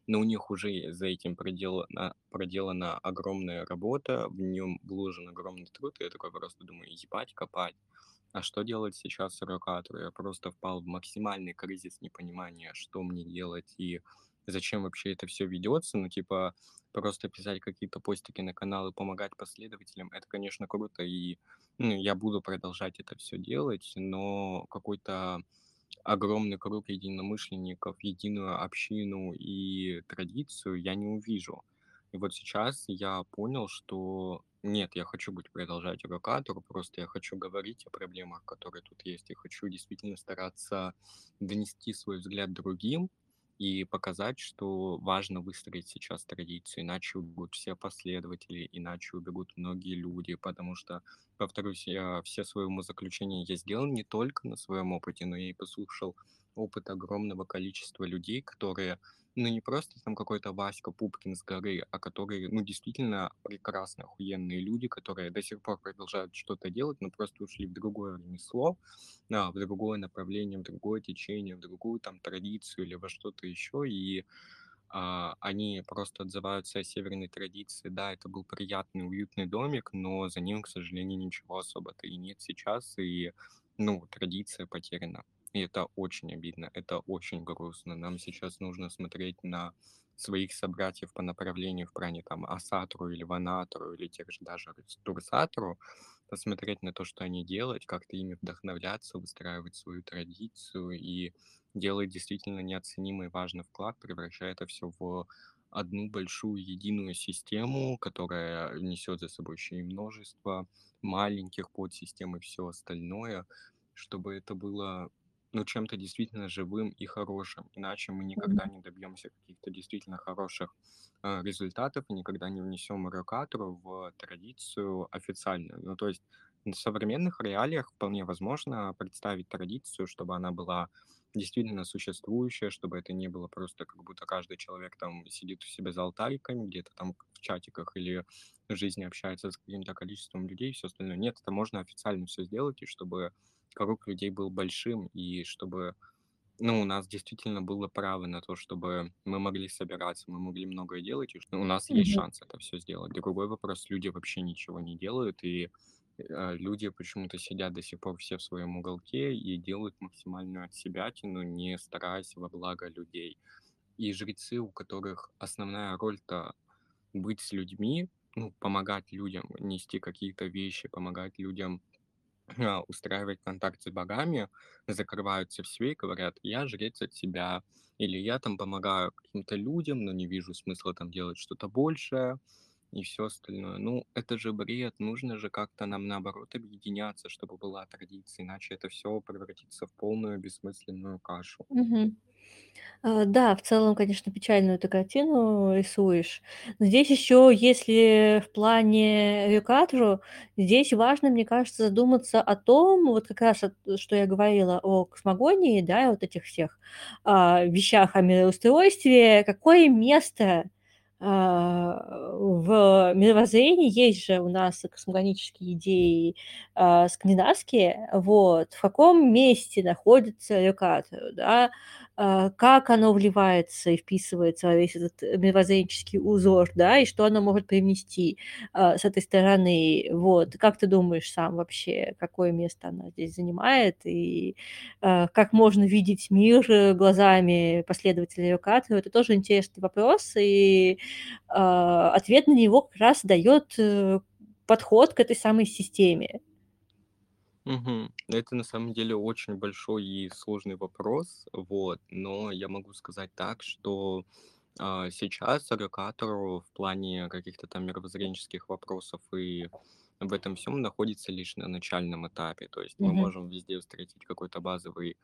B: Но у них уже за этим проделана, проделана огромная работа, в нем вложен огромный труд, и я такой просто думаю, ебать, копать. А что делать сейчас с рокатору? Я просто впал в максимальный кризис непонимания, что мне делать и зачем вообще это все ведется. Ну, типа, просто писать какие-то постики на канал и помогать последователям, это, конечно, круто, и ну, я буду продолжать это все делать, но какой-то огромный круг единомышленников, единую общину и традицию я не увижу. И вот сейчас я понял, что нет, я хочу быть продолжать рокатору, просто я хочу говорить о проблемах, которые тут есть, и хочу действительно стараться донести свой взгляд другим, и показать, что важно выстроить сейчас традицию, иначе убегут все последователи, иначе убегут многие люди, потому что, повторюсь, я все свои умозаключения я сделал не только на своем опыте, но и послушал опыт огромного количества людей, которые ну, не просто там какой-то Васька Пупкин с горы, а которые, ну, действительно прекрасно охуенные люди, которые до сих пор продолжают что-то делать, но просто ушли в другое ремесло, а, в другое направление, в другое течение, в другую там традицию или во что-то еще, и а, они просто отзываются о северной традиции. Да, это был приятный, уютный домик, но за ним, к сожалению, ничего особо-то и нет сейчас, и, ну, традиция потеряна. И это очень обидно, это очень грустно. Нам сейчас нужно смотреть на своих собратьев по направлению в плане там Асатру или Ванатру или тех же даже Турсатру, посмотреть на то, что они делают, как-то ими вдохновляться, выстраивать свою традицию и делать действительно неоценимый важный вклад, превращая это все в одну большую единую систему, которая несет за собой еще и множество маленьких подсистем и все остальное, чтобы это было ну, чем-то действительно живым и хорошим. Иначе мы никогда не добьемся каких-то действительно хороших э, результатов и никогда не внесем рокатору в традицию официальную. Ну, то есть в современных реалиях вполне возможно представить традицию, чтобы она была действительно существующая, чтобы это не было просто как будто каждый человек там сидит у себя за алтариками, где-то там в чатиках или в жизни общается с каким-то количеством людей и все остальное. Нет, это можно официально все сделать, и чтобы круг людей был большим, и чтобы, ну, у нас действительно было право на то, чтобы мы могли собираться, мы могли многое делать, и у нас есть шанс это все сделать. Другой вопрос, люди вообще ничего не делают, и э, люди почему-то сидят до сих пор все в своем уголке и делают максимальную от себя, не стараясь во благо людей. И жрецы, у которых основная роль-то быть с людьми, ну, помогать людям, нести какие-то вещи, помогать людям а, устраивать контакт с богами, закрываются в себе и говорят, я жрец от себя, или я там помогаю каким-то людям, но не вижу смысла там делать что-то большее, и все остальное. Ну, это же бред, нужно же как-то нам наоборот объединяться, чтобы была традиция, иначе это все превратится в полную бессмысленную кашу.
A: Мгм. А, да, в целом, конечно, печальную ты картину рисуешь. Но здесь еще, если в плане Рюкадру, здесь важно, мне кажется, задуматься о том, вот как раз, что я говорила о космогонии, да, и вот этих всех, а, вещах о мироустройстве. Какое место, а, в мировоззрении есть же у нас космогонические идеи, а, скандинавские. Вот. В каком месте находится Рюкадру, да? А, как оно вливается и вписывается во весь этот э, мировоззренческий узор, да, и что оно может привнести а, с этой стороны. Вот. Как ты думаешь сам вообще, какое место оно здесь занимает, и а, как можно видеть мир э, глазами последователя Рюкату? Это тоже интересный вопрос, и ответ на него как раз дает э, подход к этой самой системе.
B: Мгм. Это на самом деле очень большой и сложный вопрос, вот, но я могу сказать так, что а, сейчас аллокатору в плане каких-то там мировоззренческих вопросов и в этом всем находится лишь на начальном этапе. То есть мы
A: Мгм.
B: можем везде встретить какой-то базовый,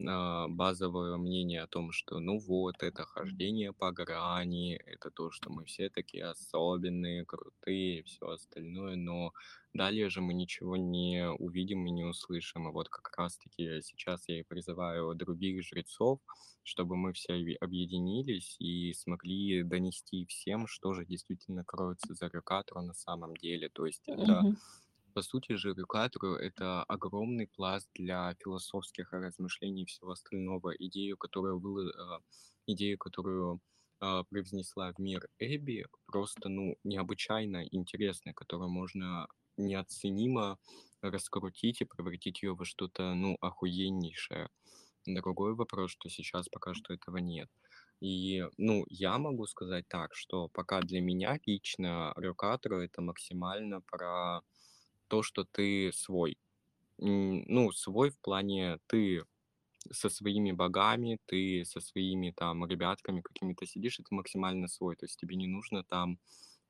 B: базовое мнение о том, что ну вот, это хождение по грани, это то, что мы все такие особенные, крутые и все остальное, но далее же мы ничего не увидим и не услышим. И вот как раз-таки сейчас я и призываю других жрецов, чтобы мы все объ- объединились и смогли донести всем, что же действительно кроется за Рюкатру на самом деле. То есть это,
A: Мгм.
B: По сути же, Рюкатру— это огромный пласт для философских размышлений и всего остального. Идею, которую, вы, а, идею, которую а, привнесла в мир Эбби, просто, ну, необычайно интересная, которую можно неоценимо раскрутить и превратить ее во что-то, ну, охуеннейшее. Другой вопрос, что сейчас пока что этого нет. И, ну, я могу сказать так, что пока для меня лично Рюкатру это максимально про то, что ты свой. Ну, свой в плане ты со своими богами, ты со своими там ребятками какими-то сидишь, и ты максимально свой. То есть тебе не нужно там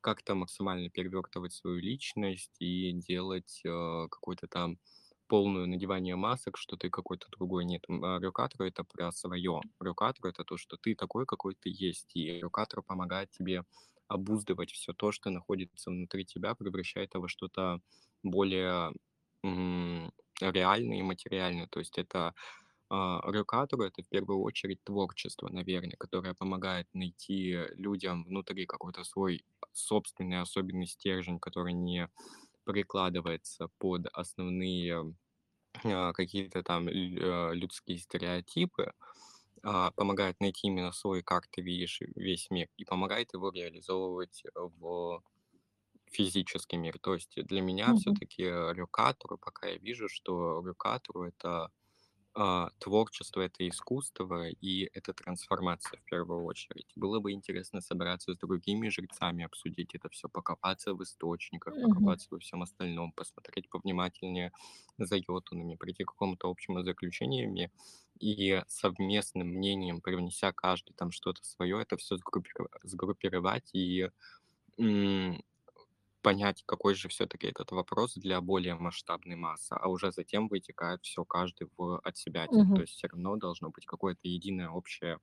B: как-то максимально перевертывать свою личность и делать э, какой-то там полное надевание масок, что ты какой-то другой. Нет, а Рюкатор это про свое. Рюкатор это то, что ты такой, какой ты есть. И Рюкатор помогает тебе обуздывать все то, что находится внутри тебя, превращает это во что-то более м, реальное и материальное. То есть это А, Рюкатору это в первую очередь творчество, наверное, которое помогает найти людям внутри какой-то свой собственный особенный стержень, который не прикладывается под основные а, какие-то там а, людские стереотипы, помогает найти именно свой, как ты видишь весь мир, и помогает его реализовывать в физический мир. То есть для меня
A: Мгм.
B: все-таки рюкатору, пока я вижу, что рюкатору это а, творчество это искусство, и это трансформация в первую очередь. Было бы интересно собраться с другими жрецами, обсудить это все, покопаться в источниках,
A: Мгм.
B: покопаться во всем остальном, посмотреть повнимательнее за йотунами, прийти к какому-то общему заключению и совместным мнением, привнеся каждый там что-то свое, это все сгруппировать и понять, какой же все-таки этот вопрос для более масштабной массы, а уже затем вытекает все каждый в от себя. То
A: Мгм.
B: есть все равно должно быть какое-то единое общее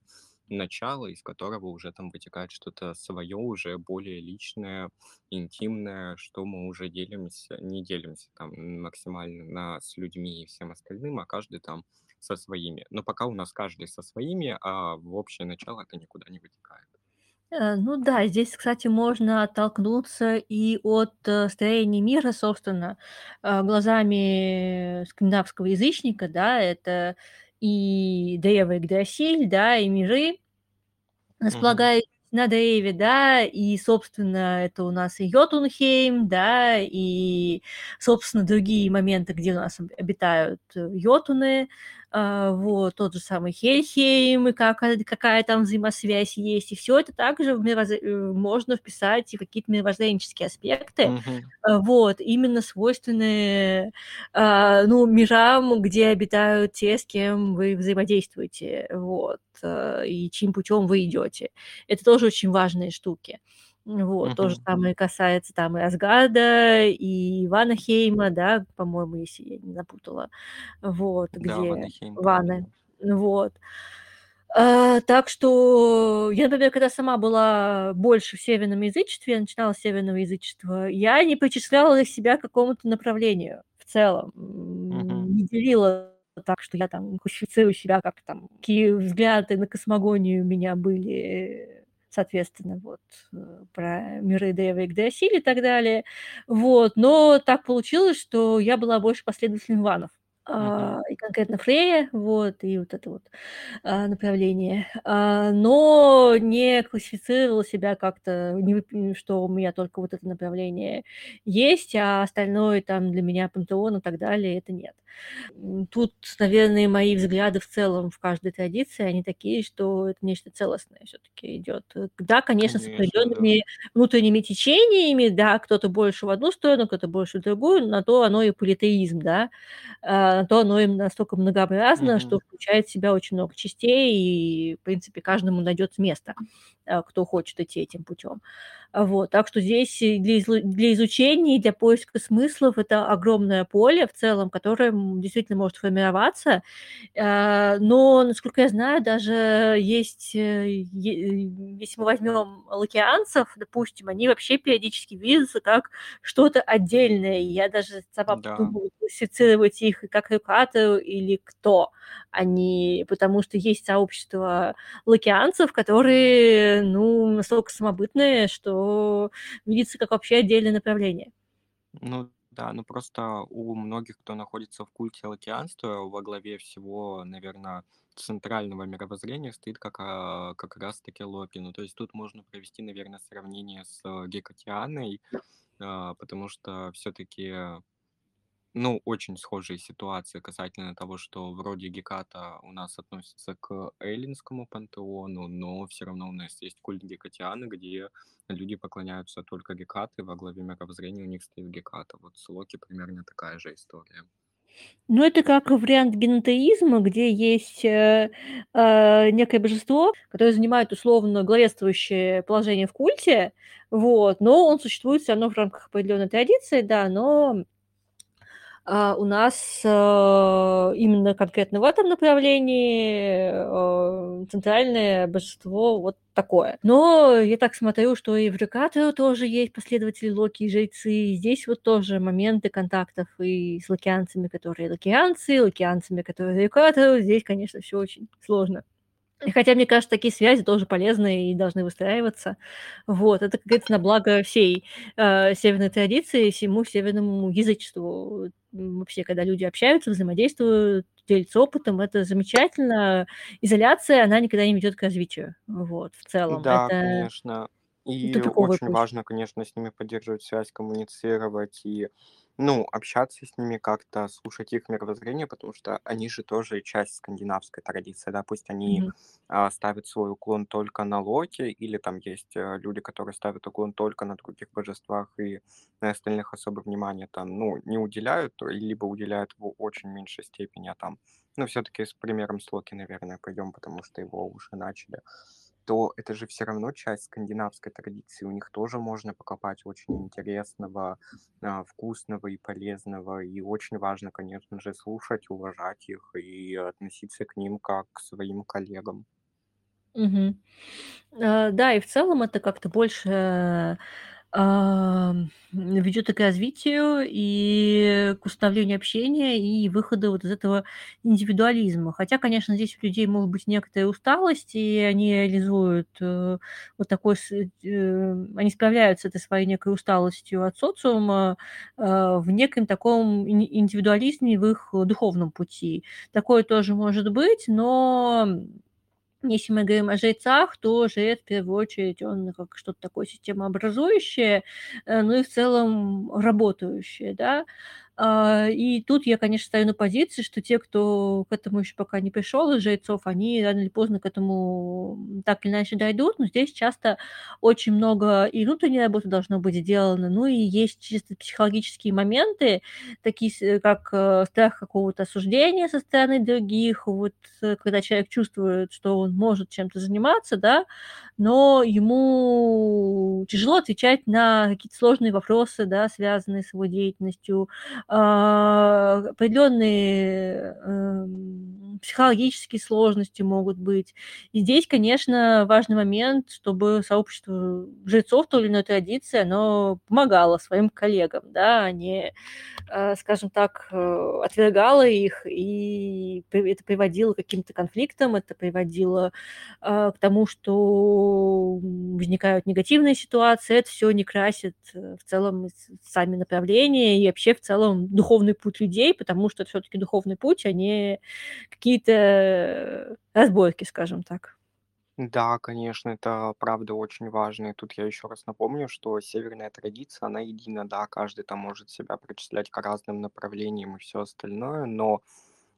B: начало, из которого уже там вытекает что-то свое, уже более личное, интимное, что мы уже делимся, не делимся там максимально на, с людьми и всем остальным, а каждый там со своими. Но пока у нас каждый со своими, а в общее начало это никуда не вытекает.
A: Э, ну да, здесь, кстати, можно оттолкнуться и от, э, строения мира, собственно, э, глазами скандинавского язычника, да. Это и Дева Игдрасиль, да, и миры,
B: Мгм.
A: располагающиеся на древе, да, и, собственно, это у нас и Йотунхейм, да, и, собственно, другие моменты, где у нас об обитают йотуны. А, вот, тот же самый Хельхейм, и какая какая там взаимосвязь есть. И все это также в мировоз э, можно вписать и какие-то мировоззренческие аспекты, э, вот, именно свойственные, а, ну, мирам, где обитают те, с кем вы взаимодействуете, вот, и чьим путем вы идете. Это тоже очень важные штуки. Вот, то же самое касается там и Асгарда, и Ванахейма, да, по-моему, если я не напутала. Вот,
B: Да,
A: где
B: Ванахейм,
A: Ваны. Вот. А, так что я, например, когда сама была больше в северном язычестве, я начинала с северного язычества, я не причисляла себя к какому-то направлению в целом. М, не делила так, что я там классифицирую себя как там, какие взгляды на космогонию у меня были, соответственно, вот, э, про миры Дева, Игдрасиль и так далее. Вот, но так получилось, что я была больше последователем ванов. А, и конкретно Фрея, вот, и вот это вот а, направление, а, но не классифицировала себя как-то, не что у меня только вот это направление есть, а остальное там для меня пантеон и так далее- это нет. Тут, наверное, мои взгляды в целом в каждой традиции, они такие, что это нечто целостное всё таки идёт. Э, да, конечно, с
B: Конечно, да.
A: внутренними течениями, да, кто-то больше в одну сторону, кто-то больше в другую, на то оно и политеизм, да. То оно и настолько многообразно, что
B: Мгм.
A: включает в себя очень много частей, и, в принципе, каждому найдётся место, кто хочет идти этим путём. А, вот, так что здесь для для изучения и для поиска смыслов это огромное поле в целом, которое, действительно может формироваться. А, но, насколько я знаю, даже есть, э, если мы возьмем лакеанцев, допустим, они вообще периодически видятся как что-то отдельное. Я даже сама
B: Да.
A: подумала классифицировать их как рюкатору или кто они, потому что есть сообщество лакеанцев, которые, ну, настолько самобытные, что видятся как вообще отдельное направление.
B: Ну да, ну просто у многих, кто находится в культе лакеанства, во главе всего, наверно, центрального мировоззрения стоит как, а, как раз таки Локи. Ну, то есть тут можно провести, наверно, сравнение с Гекатианой, а, потому что всё-таки, ну, очень схожие ситуации касательно того, что вроде Геката у нас относится к эллинскому пантеону, но всё равно у нас есть культ Гекатианы, где люди поклоняются только Гекате, во главе мировоззрения у них стоит Геката. Вот с Локи примерно такая же история.
A: Ну, это как вариант генотеизма, где есть, э, а, некое божество, которое занимает условно главенствующее положение в культе, вот, но он существует всё равно в рамках определенной традиции, да, но у нас, а, именно конкретно в этом направлении, а, центральное божество вот такое. Но я так смотрю, что и в Рюкату тоже есть последователи Локи и жрецы. И здесь вот тоже моменты контактов и с локианцами, которые локианцы, локианцами, которые Рюкату. Здесь, конечно, все очень сложно. Хотя, мне кажется, такие связи тоже полезны и должны выстраиваться. Вот. Это, как говорится, на благо всей э, северной традиции, всему северному язычеству. Вообще, когда люди общаются, взаимодействуют, делятся опытом, это замечательно. Изоляция, она никогда не ведет к развитию. Вот, в целом.
B: Да,
A: Это
B: конечно. И очень
A: путь.
B: важно, конечно, с ними поддерживать связь, коммуницировать и, ну, общаться с ними как-то, слушать их мировоззрение, потому что они же тоже часть скандинавской традиции, да, пусть они
A: Мгм.
B: а, ставят свой уклон только на Локи, или там есть э, люди, которые ставят уклон только на других божествах и на остальных особо внимания там, ну, не уделяют, либо уделяют в очень меньшей степени, а там, ну, все-таки с примером с Локи, наверное, пойдем, потому что его уже начали то это же все равно часть скандинавской традиции. У них тоже можно покопать очень интересного, а, вкусного и полезного. И очень важно, конечно же, слушать, уважать их и относиться к ним как к своим коллегам.
A: Э, да, и в целом это как-то больше, ам, ведёт и к развитию, и к установлению общения, и выходу вот из этого индивидуализма. Хотя, конечно, здесь у людей может быть некоторая усталость, и они реализуют, э, вот такой с э, они справляются с этой своей некой усталостью от социума, э, в неком таком индивидуализме в их духовном пути. Такое тоже может быть, но если мы говорим о жрецах, то жрец, в первую очередь, он как что-то такое системообразующее, э, ну и в целом работающее, да. А, и тут я, конечно, стою на позиции, что те, кто к этому еще пока не пришел из жрецов, они рано или поздно к этому так или иначе дойдут. Но здесь часто очень много и внутренней работы должно быть сделано, ну и есть чисто психологические моменты, такие с как, э, страх какого-то осуждения со стороны других. Вот, э, когда человек чувствует, что он может чем-то заниматься, да, но ему тяжело отвечать на какие-то сложные вопросы, да, связанные с его деятельностью. А, определенные, эм, психологические сложности могут быть. И здесь, конечно, важный момент, чтобы сообщество жрецов той или иной традиции, оно помогало своим коллегам, да, а не, э, скажем так, э, отвергало их, и это приводило к каким-то конфликтам, это приводило, а, к тому, что, возникают негативные ситуации. Это всё не красит, э, в целом сами направления и вообще в целом духовный путь людей, потому что это всё-таки духовный путь, а не какие-то, э, разборки, скажем так.
B: Да, конечно, это правда очень важно. И тут я еще раз напомню, что северная традиция, она едина, да, каждый там может себя причислять к разным направлениям и все остальное, но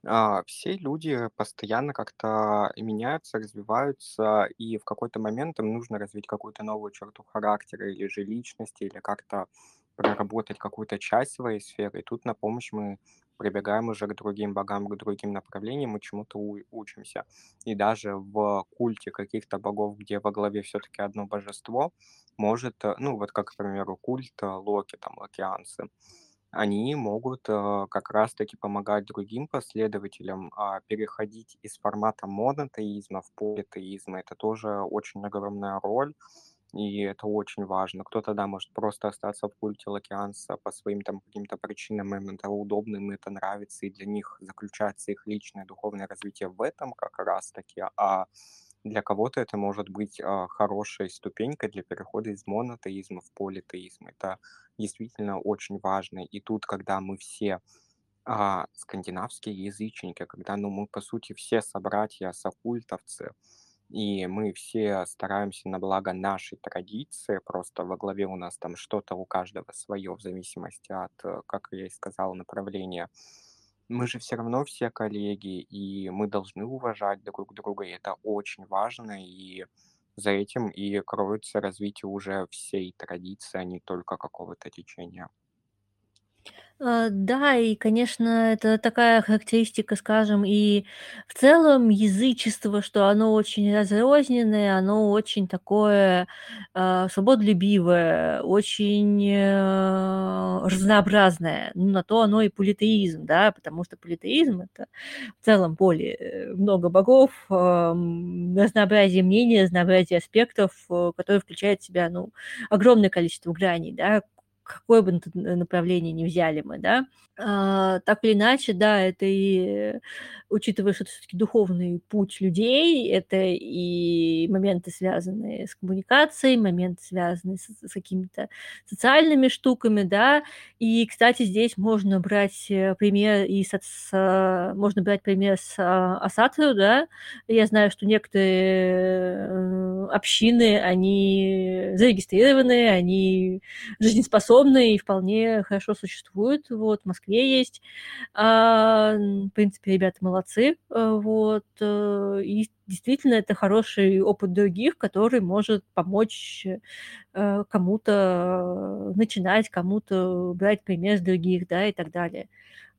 B: а, все люди постоянно как-то меняются, развиваются, и в какой-то момент им нужно развить какую-то новую черту характера или же личности, или как-то проработать какую-то часть своей сферы. И тут на помощь мы прибегаем уже к другим богам, к другим направлениям, мы чему-то учимся. И даже в культе каких-то богов, где во главе все-таки одно божество, может, э, ну вот как, к примеру, культ э, Локи, там, локианцы, они могут э, как раз-таки помогать другим последователям а, переходить из формата монотеизма в политеизм. Это тоже очень огромная роль, и это очень важно. Кто-то, да, может просто остаться в культе Лакианса по своим там каким-то причинам, им это удобно, им это нравится, и для них заключается их личное духовное развитие в этом как раз-таки, а для кого-то это может быть а, хорошей ступенькой для перехода из монотеизма в политеизм. Это действительно очень важно. И тут, когда мы все а, скандинавские язычники, когда ну, мы, по сути, все собратья-сокультовцы, и мы все стараемся на благо нашей традиции, просто во главе у нас там что-то у каждого свое, в зависимости от, э, как я и сказал, направления. Мы же все равно все коллеги, и мы должны уважать друг друга, и это очень важно, и за этим и кроется развитие уже всей традиции, а не только какого-то течения.
A: А, да, и, конечно, это такая характеристика, скажем, и в целом язычество, что оно очень разрозненное, оно очень такое, а, свободолюбивое, очень, э, разнообразное. Ну, на то оно и политеизм, да, потому что политеизм- это в целом более э, много богов, ам, разнообразие мнений, разнообразие аспектов, э, которые включают в себя, ну, огромное количество граней, да какое бы направление ни взяли мы, да. А, так или иначе, да, это и учитывая, что это всё-таки духовный путь людей, это и моменты, связанные с коммуникацией, моменты, связанные с с какими-то социальными штуками, да. И, кстати, здесь можно брать, э, пример и с с можно брать пример с а, Асатою, да. Я знаю, что некоторые, э, общины, они зарегистрированы, они жизнеспособны и вполне хорошо существуют. Вот, в Москве есть. А, в принципе, ребята молодцы. Э, вот, э, и действительно это хороший опыт других, который может помочь, э, кому-то начинать, кому-то брать пример с других, да, и так далее.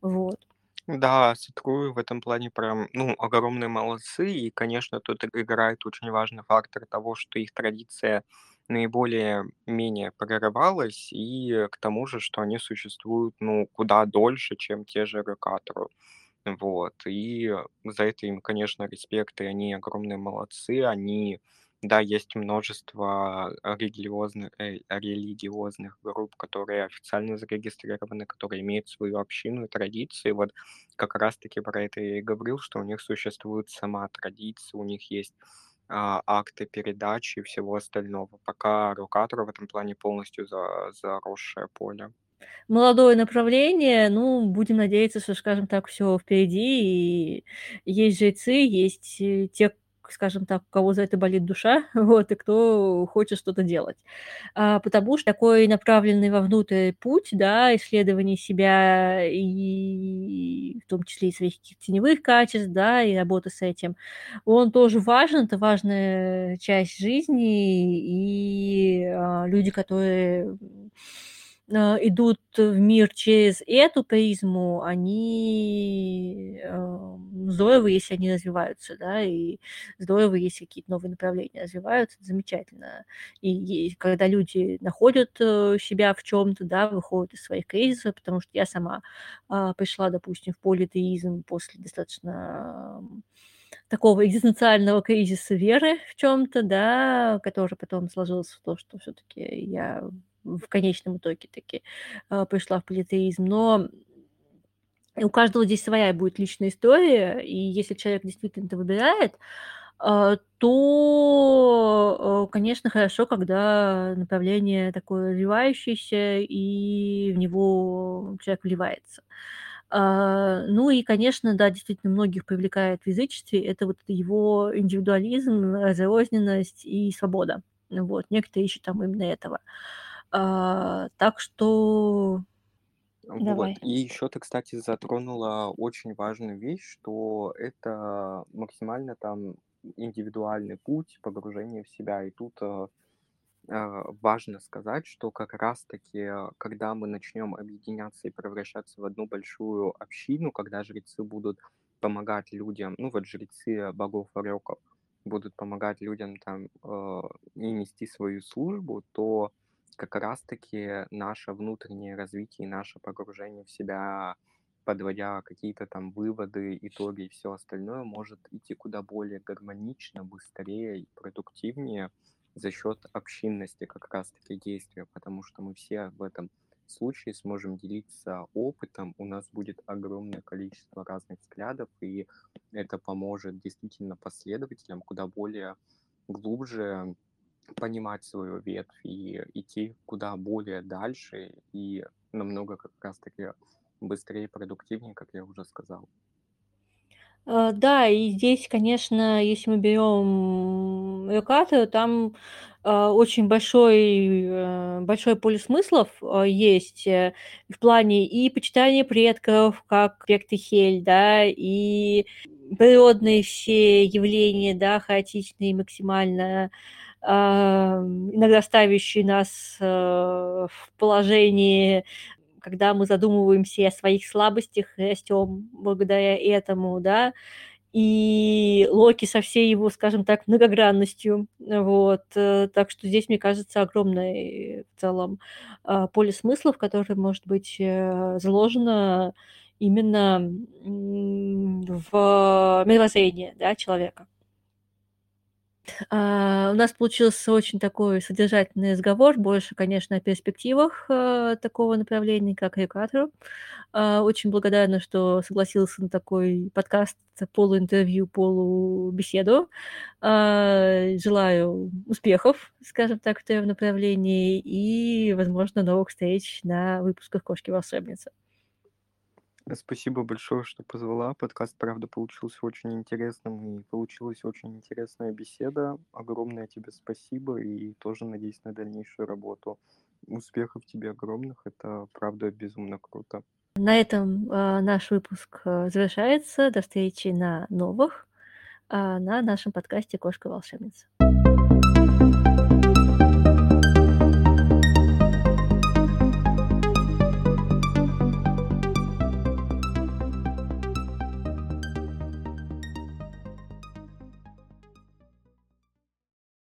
A: Вот.
B: Да, Сатру в этом плане прям, ну, огромные молодцы. И, конечно, тут иг играет очень важный фактор того, что их традиция наиболее менее прорывалась, и к тому же, что они существуют, ну, куда дольше, чем те же Рокатору. Вот, и за это им, конечно, респект, и они огромные молодцы. Они да, есть множество религиозных э, религиозных групп, которые официально зарегистрированы, которые имеют свою общину и традиции. Вот как раз таки про это я и говорил, что у них существует сама традиция, у них есть, а, акты передачи и всего остального. Пока Рокатору в этом плане полностью за заросшее поле.
A: Молодое направление, ну, будем надеяться, что, скажем так, всё впереди. И есть жрецы, есть, э, те, скажем так, у кого за это болит душа, [LAUGHS] вот, и кто хочет что-то делать. А, потому что такой направленный вовнутрь путь, да, исследование себя, и в том числе и своих теневых качеств, да, и работа с этим, он тоже важен. Это важная часть жизни. И, а, люди, которые, идут в мир через эту призму, они, ам, здорово, если они развиваются, да, и здорово, если какие-то новые направления развиваются. Замечательно. И и когда люди находят, э, себя в чём-то, да, выходят из своих кризисов, потому что я сама, а, пришла, допустим, в политеизм после достаточно, такого экзистенциального кризиса веры в чём-то, да, который потом сложился в то, что всё-таки я в конечном итоге таки, а, пришла в политеизм. Но у каждого здесь своя будет личная история, и если человек действительно это выбирает, а, то, э, конечно, хорошо, когда направление такое развивающееся, и в него человек вливается. А, ну и, конечно, да, действительно, многих привлекает в язычестве- это вот его индивидуализм, разрозненность и свобода. Вот. Некоторые ищут там именно этого. А, так что
B: Вот.
A: Давай.
B: И еще ты, кстати, затронула очень важную вещь, что это максимально там индивидуальный путь погружения в себя. И тут, э, э, важно сказать, что как раз таки, когда мы начнем объединяться и превращаться в одну большую общину, когда жрецы будут помогать людям, ну, вот жрецы богов-орёков будут помогать людям там, э, и нести свою службу, то как раз таки наше внутреннее развитие и наше погружение в себя, подводя какие-то там выводы, итоги и всё остальное, может идти куда более гармонично, быстрее и продуктивнее за счет общинности как раз таки действия. Потому что мы все в этом случае сможем делиться опытом, у нас будет огромное количество разных взглядов, и это поможет действительно последователям куда более глубже понимать свою ветвь и идти куда более дальше, и намного как раз таки быстрее продуктивнее, как я уже сказал.
A: А, да, и здесь, конечно, если мы берем Рокатору, там, а, очень большой, э, большое поле смыслов, а, есть, э, в плане и почитания предков, как Пектахель, да, и природные все явления, да, хаотичные максимально, иногда ставящие нас, э, в положение когда мы задумываемся о своих слабостях, растем благодаря этому, да, и Локи со всей его, скажем так, многогранностью, вот, э, так что здесь, мне кажется, огромное в целом а, поле смыслов, которое может быть э, заложено именно в мировоззрение, да, человека. А, у нас получился очень такой содержательный разговор, больше, конечно, о перспективах а, такого направления, как рекатору. А, очень благодарна, что согласился на такой подкаст, полуинтервью, полубеседу. А, желаю успехов, скажем так, в твоем направлении и, возможно, новых встреч на выпусках «Кошки-волшебницы».
B: Спасибо большое, что позвала. Подкаст, правда, получился очень интересным, и получилась очень интересная беседа. Огромное тебе спасибо, и тоже надеюсь на дальнейшую работу. Успехов тебе огромных, это, правда, безумно круто.
A: На этом э, наш выпуск э, завершается. До встречи на новых, э, на нашем подкасте «Кошка-волшебница».